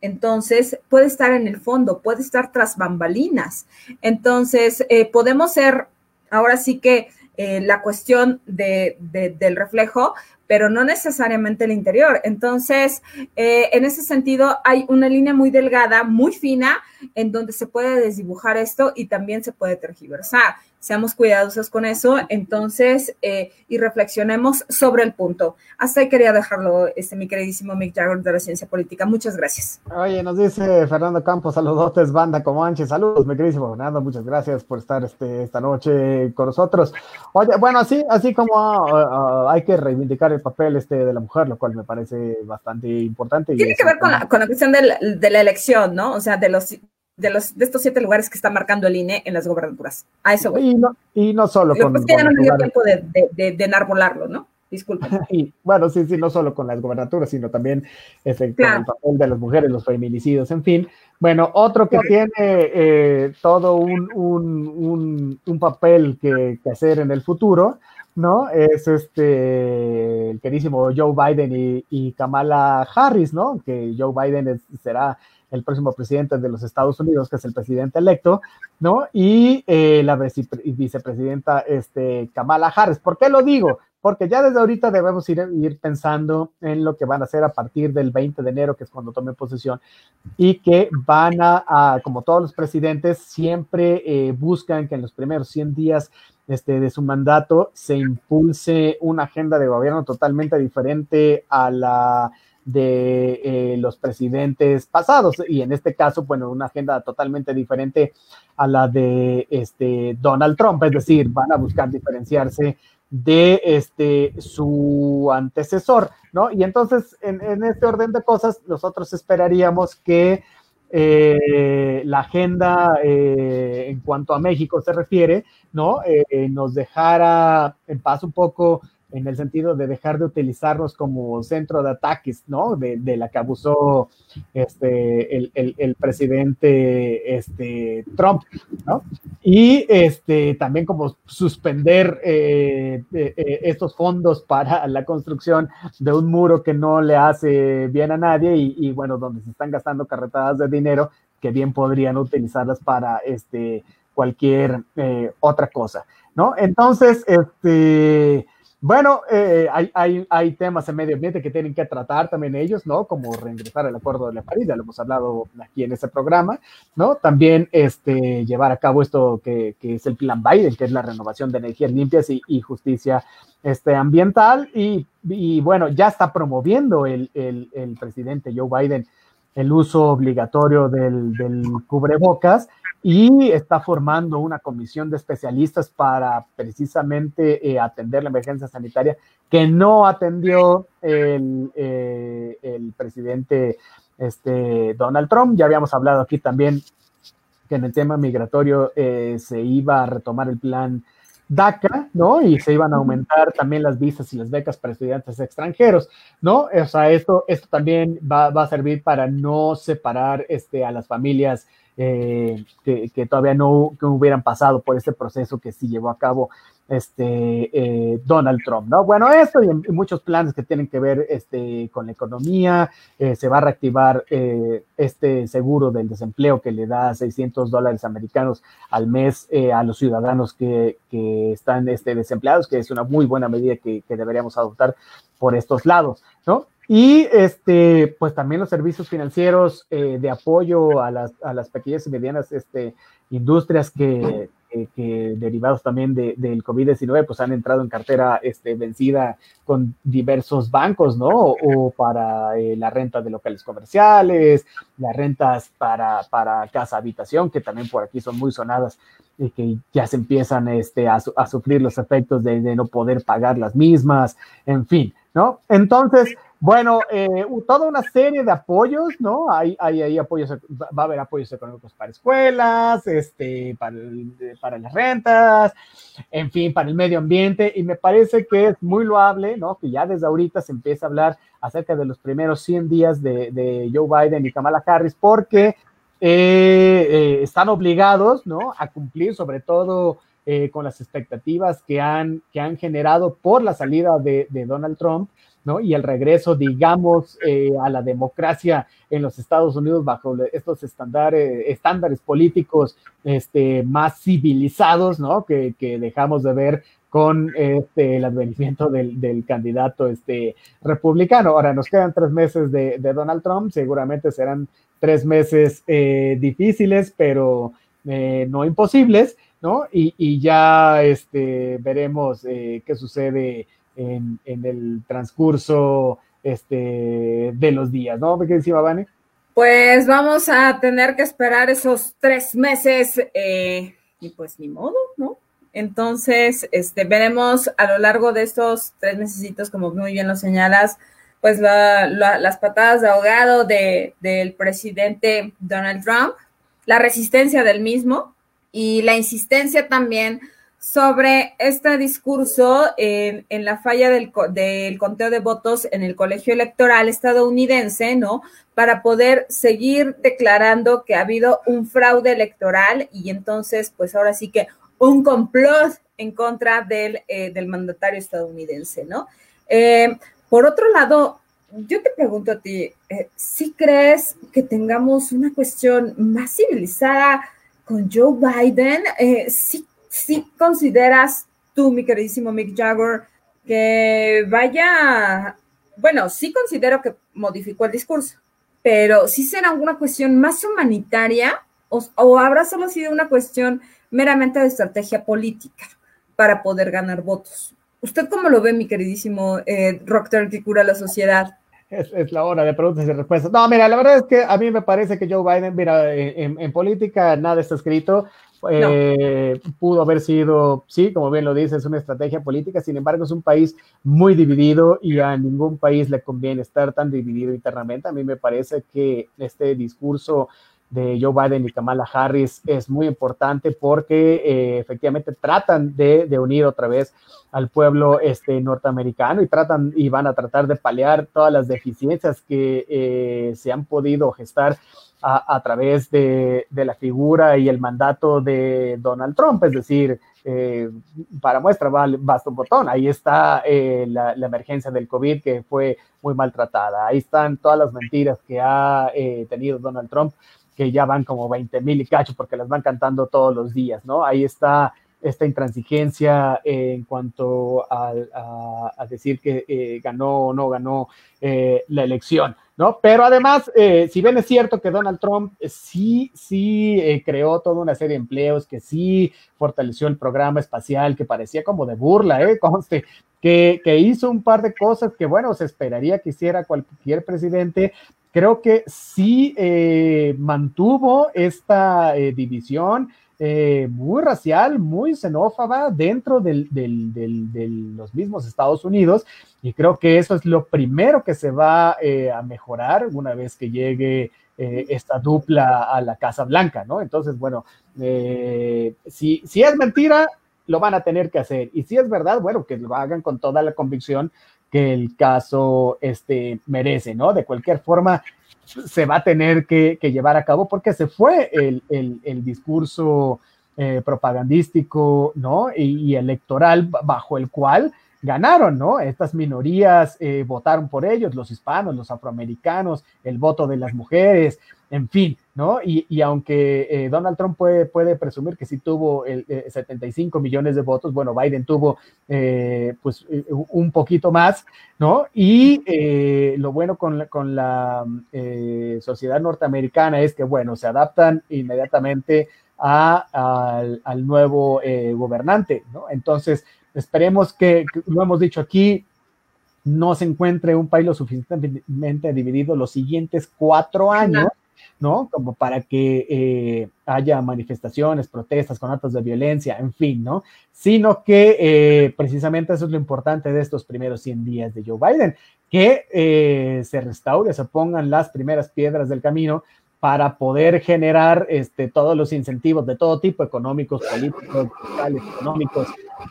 entonces puede estar en el fondo, puede estar tras bambalinas. Entonces, eh, podemos ser, ahora sí que eh, la cuestión de, del reflejo, pero no necesariamente el interior. Entonces, eh, en ese sentido, hay una línea muy delgada, muy fina, en donde se puede desdibujar esto y también se puede tergiversar seamos cuidadosos con eso, entonces, eh, y reflexionemos sobre el punto. Hasta ahí quería dejarlo, este, mi queridísimo Mick Jagger de la Ciencia Política. Muchas gracias. Oye, nos dice Fernando Campos, saludotes, banda Comanche, saludos, mi queridísimo Fernando, muchas gracias por estar este, esta noche con nosotros. Oye, bueno, así, así como uh, uh, hay que reivindicar el papel este de la mujer, lo cual me parece bastante importante. Tiene que ver con la, con la cuestión de la, de la elección, ¿no? O sea, de los de, los, de estos siete lugares que está marcando el INE en las gobernaturas. A eso voy. Y no, y no solo con. Es que ya no me dio tiempo de, de, de, enarbolarlo, ¿no? Disculpa. (laughs) y, bueno, sí, sí, no solo con las gobernaturas, sino también este, con el papel de las mujeres, los feminicidios, en fin. Bueno, otro que tiene eh, todo un, un, un, un papel que, que, hacer en el futuro, ¿no? Es este, el querísimo Joe Biden y, y Kamala Harris, ¿no? Que Joe Biden es, será el próximo presidente de los Estados Unidos, que es el presidente electo, ¿no? Y eh, la vicepresidenta este, Kamala Harris. ¿Por qué lo digo? Porque ya desde ahorita debemos ir, pensando en lo que van a hacer a partir del 20 de enero, que es cuando tome posesión, y que van a, como todos los presidentes, siempre eh, buscan que en los primeros 100 días este, de su mandato se impulse una agenda de gobierno totalmente diferente a la de eh, los presidentes pasados y en este caso, bueno, una agenda totalmente diferente a la de este Donald Trump, es decir, van a buscar diferenciarse de este su antecesor, ¿no? Y entonces, en, este orden de cosas, nosotros esperaríamos que eh, la agenda eh, en cuanto a México se refiere, ¿no? nos dejara en paz un poco en el sentido de dejar de utilizarlos como centro de ataques, ¿no? De, de la que abusó este, el, el, presidente este, Trump, ¿no? Y este, también como suspender eh, eh, eh, estos fondos para la construcción de un muro que no le hace bien a nadie y, bueno, donde se están gastando carretadas de dinero que bien podrían utilizarlas para este, cualquier otra cosa, ¿no? Entonces, este bueno, eh, hay, hay, hay, temas en medio ambiente que tienen que tratar también ellos, ¿no? Como reingresar al Acuerdo de la París, ya lo hemos hablado aquí en este programa, ¿no? También este, llevar a cabo esto que, que es el Plan Biden, que es la renovación de energías limpias y, justicia este, ambiental. Y, y, bueno, ya está promoviendo el, el presidente Joe Biden el uso obligatorio del, del, cubrebocas y está formando una comisión de especialistas para precisamente eh, atender la emergencia sanitaria que no atendió el, eh, el presidente este, Donald Trump. Ya habíamos hablado aquí también que en el tema migratorio eh, se iba a retomar el plan DACA, ¿no? Y se iban a aumentar también las visas y las becas para estudiantes extranjeros, ¿no? O sea, esto, esto también va, va a servir para no separar este, a las familias que, que, todavía no que hubieran pasado por este proceso que sí llevó a cabo este, eh, Donald Trump, ¿no? Bueno, esto y, muchos planes que tienen que ver este, con la economía, eh, se va a reactivar eh, este seguro del desempleo que le da 600 dólares americanos al mes a los ciudadanos que, que, están este, desempleados, que es una muy buena medida que, que deberíamos adoptar por estos lados, ¿no? Y este, pues también los servicios financieros de apoyo a las, a las pequeñas y medianas este, industrias que, derivados también de, del COVID-19, pues han entrado en cartera este, vencida con diversos bancos, ¿no? O, para eh, la renta de locales comerciales, las rentas para, para casa habitación, que también por aquí son muy sonadas y que ya se empiezan este, a, sufrir los efectos de no poder pagar las mismas, en fin, ¿no? Entonces, bueno, eh, toda una serie de apoyos, ¿no? Hay, hay, hay, apoyos, va a haber apoyos económicos para escuelas, este, para, para las rentas, en fin, para el medio ambiente, y me parece que es muy loable, ¿no? Que ya desde ahorita se empieza a hablar acerca de los primeros 100 días de, Joe Biden y Kamala Harris, porque eh, eh, están obligados, ¿no? A cumplir, sobre todo con las expectativas que han, que han generado por la salida de, Donald Trump ¿no? Y el regreso, digamos, eh, a la democracia en los Estados Unidos bajo estos estándares, estándares políticos este, más civilizados, ¿no? Que, dejamos de ver con este, el advenimiento del, candidato este, republicano. Ahora, nos quedan tres meses de, Donald Trump, seguramente serán tres meses eh, difíciles, pero eh, no imposibles, ¿no? Y, y ya este, veremos qué sucede en, el transcurso este, de los días, ¿no? ¿Qué decía Vane? Pues vamos a tener que esperar esos tres meses eh, y pues ni modo, ¿no? Entonces, este, veremos a lo largo de estos tres meses, como muy bien lo señalas, pues las patadas de ahogado de, del presidente Donald Trump, la resistencia del mismo y la insistencia también sobre este discurso en, la falla del, del, conteo de votos en el colegio electoral estadounidense, ¿no? Para poder seguir declarando que ha habido un fraude electoral y entonces, pues ahora sí que un complot en contra del, eh, mandatario estadounidense, ¿no? Eh, por otro lado, yo te pregunto a ti, eh, ¿sí crees que tengamos una cuestión más civilizada con Joe Biden? ¿Sí si consideras tú, mi queridísimo Mick Jagger, que vaya, bueno, sí considero que modificó el discurso, pero sí será una cuestión más humanitaria o, habrá solo sido una cuestión meramente de estrategia política para poder ganar votos. ¿Usted cómo lo ve, mi queridísimo eh, Rocker que cura la sociedad? Es, la hora de preguntas y respuestas. No, mira, la verdad es que a mí me parece que Joe Biden, mira, en política nada está escrito. Eh, pudo haber sido, sí, como bien lo dice, es una estrategia política, sin embargo es un país muy dividido y a ningún país le conviene estar tan dividido internamente. A mí me parece que este discurso de Joe Biden y Kamala Harris es muy importante porque eh, efectivamente tratan de, unir otra vez al pueblo este, norteamericano y tratan y van a tratar de paliar todas las deficiencias que eh, se han podido gestar a, través de, la figura y el mandato de Donald Trump, es decir, eh, para muestra basta un botón, ahí está la, emergencia del COVID que fue muy maltratada, ahí están todas las mentiras que ha tenido Donald Trump que ya van como 20 mil y cacho porque las van cantando todos los días, ¿no? Ahí está esta intransigencia en cuanto a, decir que eh, ganó o no ganó eh, la elección, ¿no? Pero además, eh, si bien es cierto que Donald Trump sí, sí creó toda una serie de empleos, que sí fortaleció el programa espacial, que parecía como de burla, ¿eh? (laughs) Conste, que, que hizo un par de cosas que, bueno, se esperaría que hiciera cualquier presidente, creo que sí eh, mantuvo esta eh, división eh, muy racial, muy xenófoba dentro de los mismos Estados Unidos y creo que eso es lo primero que se va a mejorar una vez que llegue esta dupla a la Casa Blanca, ¿no? Entonces, bueno, si, si es mentira, lo van a tener que hacer. Y si es verdad, bueno, que lo hagan con toda la convicción que el caso este, merece, ¿no? De cualquier forma, se va a tener que, llevar a cabo porque se fue el, discurso eh, propagandístico, ¿no? Y, electoral bajo el cual ganaron, ¿no? Estas minorías eh, votaron por ellos, los hispanos, los afroamericanos, el voto de las mujeres, en fin, ¿no? Y, aunque eh, Donald Trump puede, puede, presumir que sí tuvo el, 75 eh, millones de votos, bueno, Biden tuvo eh, pues un poquito más, ¿no? Y lo bueno con la, con la sociedad norteamericana es que, bueno, se adaptan inmediatamente al, al, nuevo gobernante, ¿no? Entonces, esperemos que, lo hemos dicho aquí, no se encuentre un país lo suficientemente dividido los siguientes cuatro años ¿no? Como para que eh, haya manifestaciones, protestas con actos de violencia, en fin, ¿no? Sino que eh, precisamente eso es lo importante de estos primeros 100 días de Joe Biden, que eh, se restaure, se pongan las primeras piedras del camino para poder generar este, todos los incentivos de todo tipo, económicos, políticos, sociales, económicos,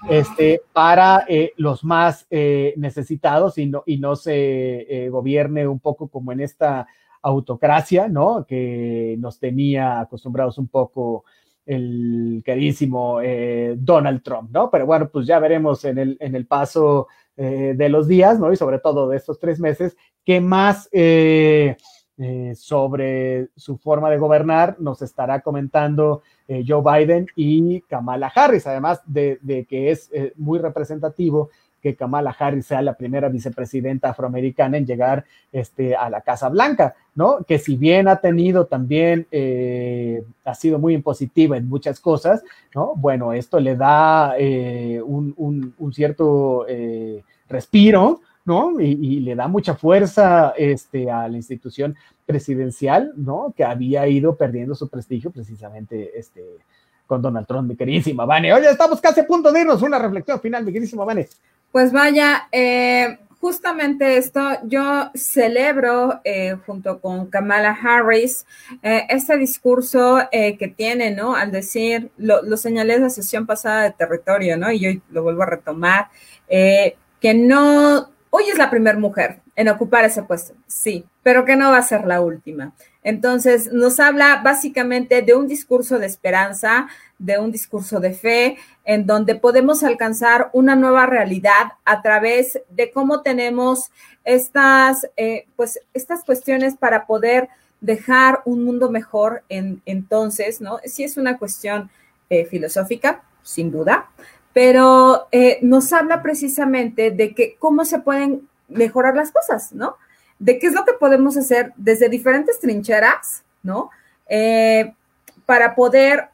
este, para los más necesitados y no, y no se gobierne un poco como en esta autocracia, ¿no? Que nos tenía acostumbrados un poco el queridísimo eh, Donald Trump, ¿no? Pero bueno, pues ya veremos en el, en el paso eh, de los días, ¿no? Y sobre todo de estos tres meses, qué más eh, sobre su forma de gobernar nos estará comentando Joe Biden y Kamala Harris, además de, de que es muy representativo que Kamala Harris sea la primera vicepresidenta afroamericana en llegar este, a la Casa Blanca, ¿no? Que si bien ha tenido también, eh, ha sido muy impositiva en muchas cosas, ¿no? Bueno, esto le da eh, un, cierto eh, respiro, ¿no? Y, le da mucha fuerza este, a la institución presidencial, ¿no? Que había ido perdiendo su prestigio precisamente este, con Donald Trump, mi queridísima Vane. Oye, estamos casi a punto de irnos. Una reflexión final, mi queridísima Vane. Pues vaya, eh, justamente esto, yo celebro eh, junto con Kamala Harris eh, este discurso que tiene, ¿no? Al decir, lo, lo, señalé en la sesión pasada de territorio, ¿no? Y yo lo vuelvo a retomar, que no, hoy es la primera mujer en ocupar ese puesto, sí, pero que no va a ser la última. Entonces, nos habla básicamente de un discurso de esperanza, de un discurso de fe, en donde podemos alcanzar una nueva realidad a través de cómo tenemos estas, eh, pues, estas cuestiones para poder dejar un mundo mejor en, entonces, ¿no? Sí es una cuestión eh, filosófica, sin duda, pero eh, nos habla precisamente de que cómo se pueden mejorar las cosas, ¿no? De qué es lo que podemos hacer desde diferentes trincheras, ¿no? para poder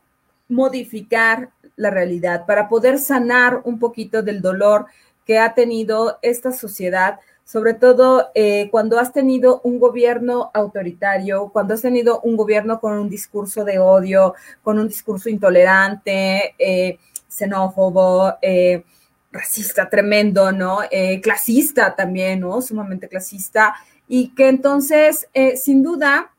modificar la realidad, para poder sanar un poquito del dolor que ha tenido esta sociedad, sobre todo eh, cuando has tenido un gobierno autoritario, cuando has tenido un gobierno con un discurso de odio, con un discurso intolerante, eh, xenófobo, eh, racista tremendo, ¿no? clasista también, ¿no? Sumamente clasista. Y que entonces, sin duda,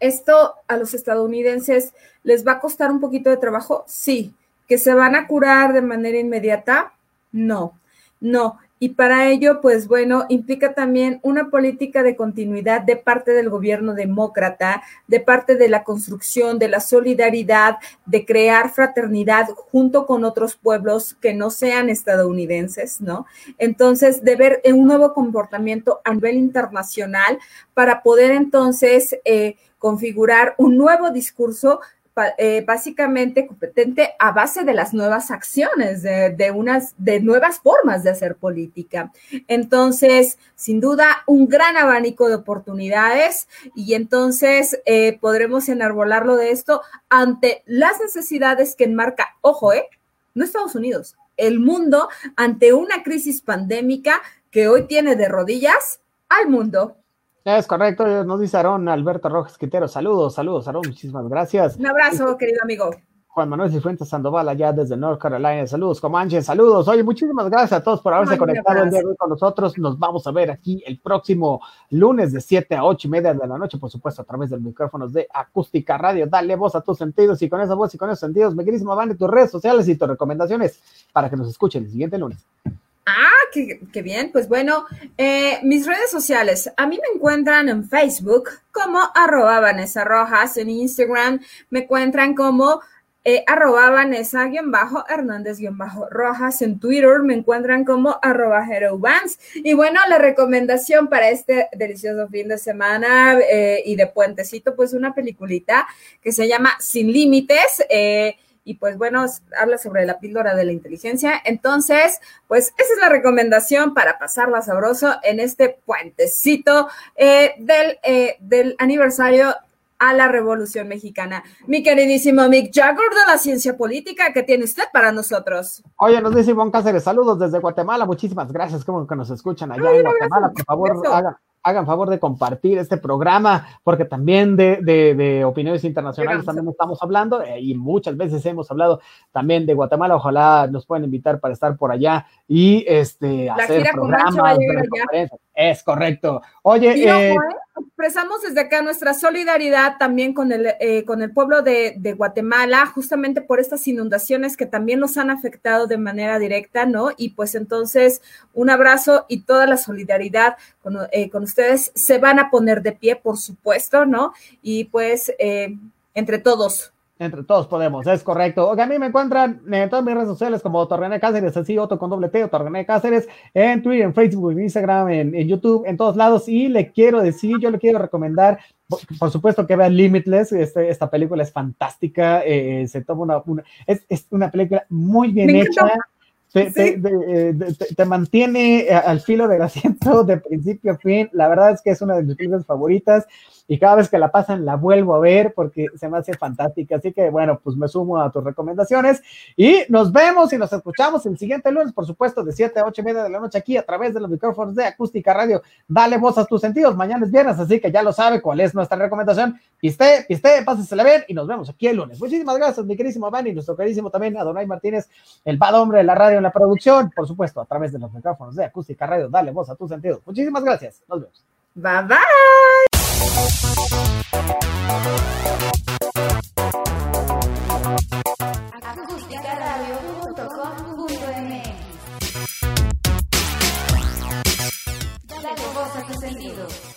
esto a los estadounidenses les va a costar un poquito de trabajo, sí. ¿Que se van a curar de manera inmediata? No, no. Y para ello, pues bueno, implica también una política de continuidad de parte del gobierno demócrata, de parte de la construcción, de la solidaridad, de crear fraternidad junto con otros pueblos que no sean estadounidenses, ¿no? Entonces, de ver un nuevo comportamiento a nivel internacional para poder entonces eh, configurar un nuevo discurso eh, básicamente competente a base de las nuevas acciones, de, unas de nuevas formas de hacer política. Entonces, sin duda, un gran abanico de oportunidades y entonces eh, podremos enarbolarlo de esto ante las necesidades que enmarca, ojo, eh, no Estados Unidos, el mundo ante una crisis pandémica que hoy tiene de rodillas al mundo. Es correcto, nos dice Aarón Alberto Rojas Quintero. Saludos, saludos, Aarón, muchísimas gracias. Un abrazo, querido amigo. Juan Manuel Cifuentes Sandoval, allá desde North Carolina. Saludos, Comanche, saludos. Oye, muchísimas gracias a todos por haberse conectado el día de hoy con nosotros. Nos vamos a ver aquí el próximo lunes de 7 a 8 y media de la noche, por supuesto, a través de los micrófonos de Acústica Radio. Dale voz a tus sentidos y con esa voz y con esos sentidos, me querísimo, van tus redes sociales y tus recomendaciones para que nos escuchen el siguiente lunes. Ah, qué, bien. Pues bueno, eh, mis redes sociales. A mí me encuentran en Facebook como arroba Vanessa Rojas. En Instagram me encuentran como eh, arroba Vanessa-Hernández-Rojas. En Twitter me encuentran como arroba HeroVans. Y bueno, la recomendación para este delicioso fin de semana eh, y de puentecito, pues una peliculita que se llama Sin Límites. Eh, y pues bueno, habla sobre la píldora de la inteligencia. Entonces, pues esa es la recomendación para pasarla sabroso en este puentecito eh, del, eh, del aniversario a la Revolución Mexicana. Mi queridísimo Mick Jagger de la ciencia política, ¿qué tiene usted para nosotros? Oye, nos dice Ivonne Cáceres, saludos desde Guatemala, muchísimas gracias, como que nos escuchan allá en Guatemala, por favor, hagan, hagan favor de compartir este programa, porque también de, de, opiniones internacionales también estamos hablando eh, y muchas veces hemos hablado también de Guatemala. Ojalá nos puedan invitar para estar por allá y este, hacer programas. Es correcto. Oye, eh, ¿eh? expresamos desde acá nuestra solidaridad también con el, eh, con el pueblo de, Guatemala, justamente por estas inundaciones que también nos han afectado de manera directa, ¿no? Y pues entonces un abrazo y toda la solidaridad con, eh, con ustedes se van a poner de pie, por supuesto, ¿no? Y pues eh, entre todos entre todos podemos, es correcto. O a mí me encuentran en todas mis redes sociales como Torrené Cáceres, así Otto con doble T, Torrené Cáceres, en Twitter, en Facebook, en Instagram, en, YouTube, en todos lados. Y le quiero decir, yo le quiero recomendar, por, supuesto que vean Limitless, este, esta película es fantástica, eh, se toma una, es, es, una película muy bien hecha. Eh, te, mantiene al filo del asiento de principio a fin. La verdad es que es una de mis películas favoritas y cada vez que la pasan la vuelvo a ver porque se me hace fantástica. Así que bueno, pues me sumo a tus recomendaciones y nos vemos y nos escuchamos el siguiente lunes, por supuesto, de 7 a 8 y media de la noche aquí a través de los micrófonos de Acústica Radio. Dale voz a tus sentidos. Mañana es viernes, así que ya lo sabe cuál es nuestra recomendación. Piste, piste, pásesela bien y nos vemos aquí el lunes. Muchísimas gracias, mi queridísimo Dani, nuestro queridísimo también Adonai Martínez, el bad hombre de la radio en la producción, por supuesto, a través de los micrófonos de Acústica Radio. Dale voz a tus sentidos. Muchísimas gracias. Nos vemos. Bye bye. Acústica.com.mx. Dale voz a tus sentidos.